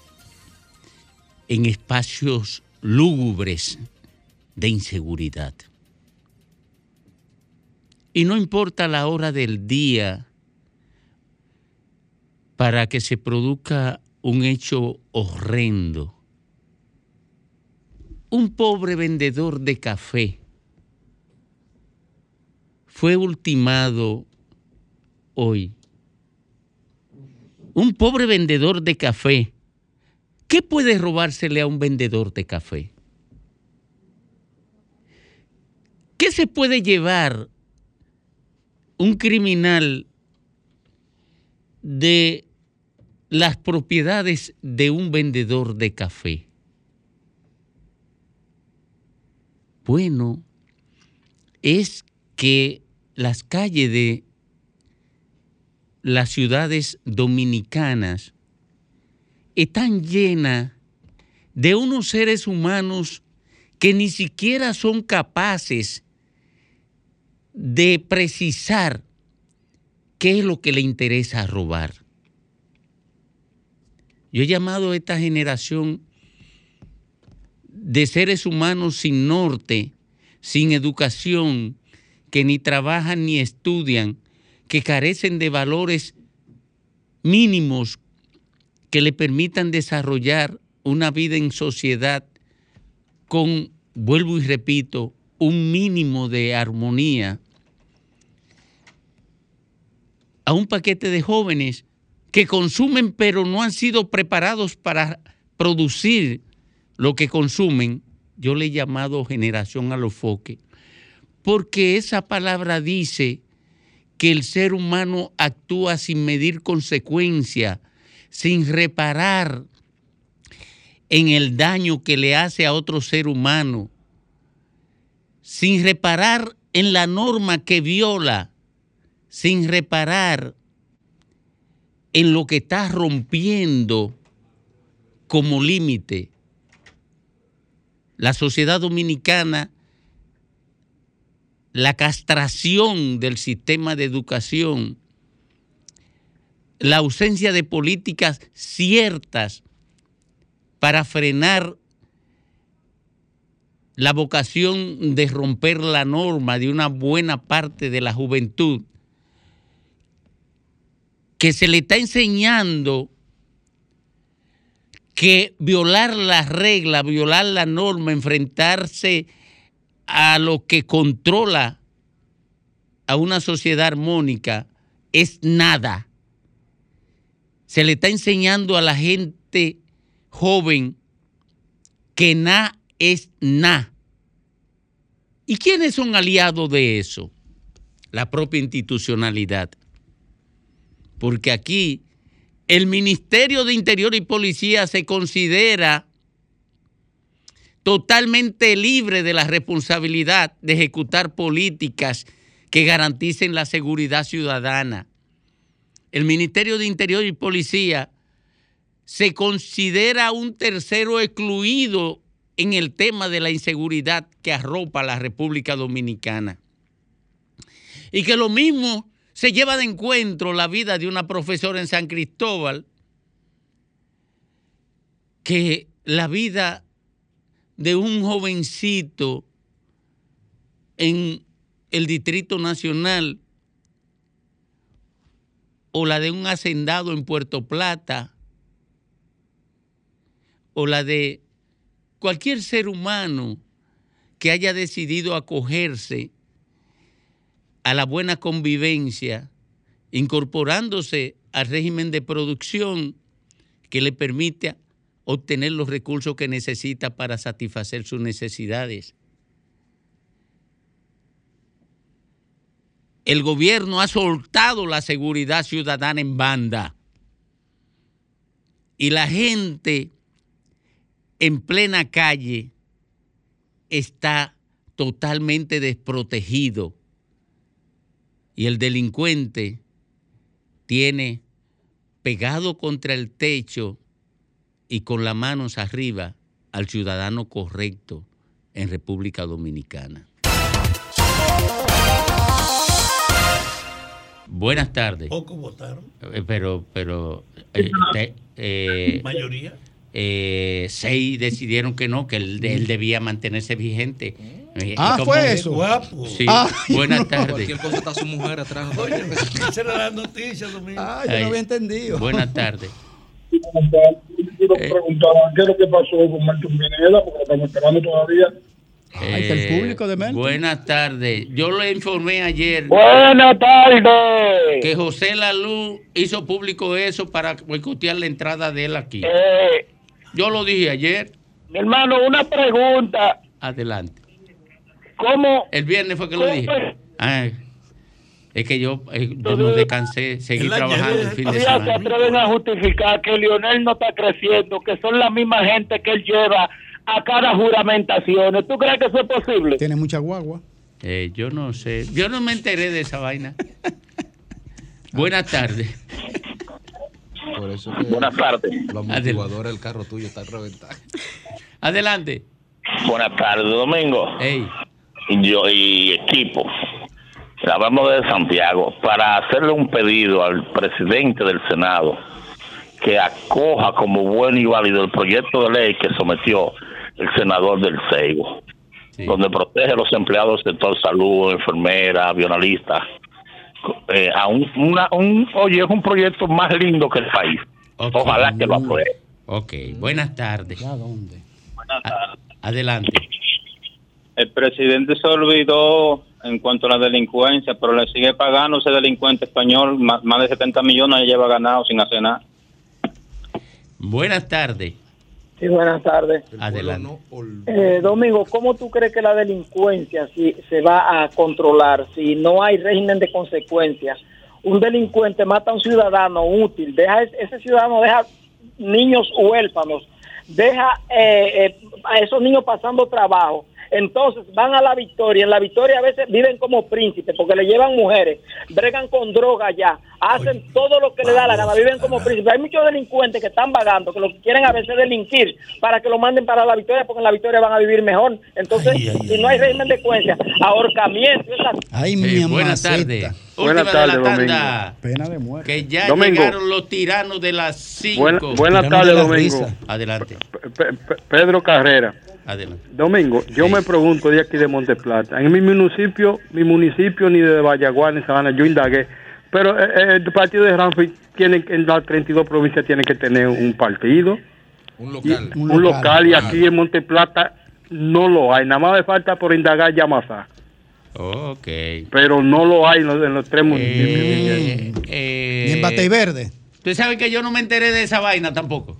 en espacios lúgubres de inseguridad. Y no importa la hora del día para que se produzca un hecho horrendo. Un pobre vendedor de café fue ultimado hoy. Un pobre vendedor de café. ¿Qué puede robársele a un vendedor de café? ¿Qué se puede llevar un criminal de las propiedades de un vendedor de café? Bueno, es que las calles de las ciudades dominicanas están llenas de unos seres humanos que ni siquiera son capaces de precisar qué es lo que le interesa robar. Yo he llamado a esta generación de seres humanos sin norte, sin educación, que ni trabajan ni estudian, que carecen de valores mínimos que le permitan desarrollar una vida en sociedad con, vuelvo y repito, un mínimo de armonía, a un paquete de jóvenes que consumen pero no han sido preparados para producir lo que consumen, yo le he llamado generación a los foques, porque esa palabra dice que el ser humano actúa sin medir consecuencia, sin reparar en el daño que le hace a otro ser humano, sin reparar en la norma que viola, sin reparar en lo que está rompiendo como límite. La sociedad dominicana, la castración del sistema de educación, la ausencia de políticas ciertas para frenar la vocación de romper la norma de una buena parte de la juventud, que se le está enseñando que violar las reglas, violar la norma, enfrentarse a lo que controla a una sociedad armónica es nada. Se le está enseñando a la gente joven que nada es nada. ¿Y quiénes son aliados de eso? La propia institucionalidad. Porque aquí el Ministerio de Interior y Policía se considera totalmente libre de la responsabilidad de ejecutar políticas que garanticen la seguridad ciudadana. El Ministerio de Interior y Policía se considera un tercero excluido en el tema de la inseguridad que arropa la República Dominicana. Y que lo mismo se lleva de encuentro la vida de una profesora en San Cristóbal que la vida de un jovencito en el Distrito Nacional o la de un hacendado en Puerto Plata o la de cualquier ser humano que haya decidido acogerse a la buena convivencia, incorporándose al régimen de producción que le permite obtener los recursos que necesita para satisfacer sus necesidades. El gobierno ha soltado la seguridad ciudadana en banda y la gente en plena calle está totalmente desprotegido y el delincuente tiene pegado contra el techo y con las manos arriba al ciudadano correcto en República Dominicana. Buenas tardes. Poco votaron. Eh, Pero, pero, eh, te- eh, Mayoría. eh, seis decidieron que no, que él, él debía mantenerse vigente. Eh, Ah, como- fue eso. Guapo. Sí. Ay, Buenas no. tardes. Cualquier cosa está su mujer atrás. Oye, esa era la noticia, Domingo. Ah, yo no había entendido. Buenas tardes. Quiero preguntar qué es lo que pasó con Martín Pineda, porque lo estamos esperando todavía. Ahí está el público de Melton. Eh, Buenas tardes. Yo le informé ayer. Buenas tardes. Que José Lalú hizo público eso para boicotear la entrada de él aquí. Eh, Yo lo dije ayer. mi hermano, una pregunta. Adelante. ¿Cómo? El viernes fue que lo ¿Cómo dije. fue? Es que yo, eh, yo no descansé, seguí trabajando el fin de Todavía se semana. atreven a justificar que Lionel no está creciendo, que son la misma gente que él lleva a cada juramentación. ¿Tú crees que eso es posible? Tiene mucha guagua. Eh, yo no sé. Yo no me enteré de esa vaina. Buenas tardes. Por eso que Buenas tardes. los amortiguadores del carro tuyo están reventados. Adelante. Buenas tardes, Domingo. Hey. Y yo y equipo. Hablamos de Santiago para hacerle un pedido al presidente del Senado que acoja como bueno y válido el proyecto de ley que sometió el senador del Seibo, donde protege a los empleados del sector salud, enfermeras, avionalistas. Eh, a un, una, un, oye, es un proyecto más lindo que el país. Ojalá que lo apruebe. Ok, buenas tardes. Buenas tardes. Adelante. El presidente se olvidó en cuanto a la delincuencia, pero le sigue pagando ese delincuente español, más, más de 70 millones le lleva ganado sin hacer nada. Buenas tardes. Sí, buenas tardes. Adelante. Eh, Domingo, ¿cómo tú crees que la delincuencia si, se va a controlar si no hay régimen de consecuencias? Un delincuente mata a un ciudadano útil, deja ese ciudadano deja niños huérfanos, deja eh, eh, a esos niños pasando trabajo. Entonces van a la victoria. En la victoria a veces viven como príncipes porque le llevan mujeres, bregan con droga ya, hacen todo lo que le da la gana, viven como príncipes. Hay muchos delincuentes que están vagando, que lo que quieren a veces delinquir para que lo manden para la victoria porque en la victoria van a vivir mejor. Entonces, si no hay régimen de secuencia, ahorcamiento, Ay, mi buenas mamacita. tardes. Buenas tardes, Domingo. Pena de muerte. Que ya Domingo. llegaron los tiranos de las 5. Buena- buenas tardes, Domingo. Adelante. Pe- Pe- Pedro Carrera. Adelante. Domingo, yo me pregunto de aquí de Monteplata. En mi municipio, mi municipio ni de Vallaguana ni Sabana, yo indagué. Pero eh, eh, el partido de Ramfi tiene que- en las 32 provincias tiene que tener un partido. Un local. un, local, y aquí en Monteplata no lo hay. Nada más me falta por indagar Yamasá. Ok. Pero no lo hay en los, en los tres municipios. Eh, ¿Y en Batey Verde? Usted sabe que yo no me enteré de esa vaina tampoco.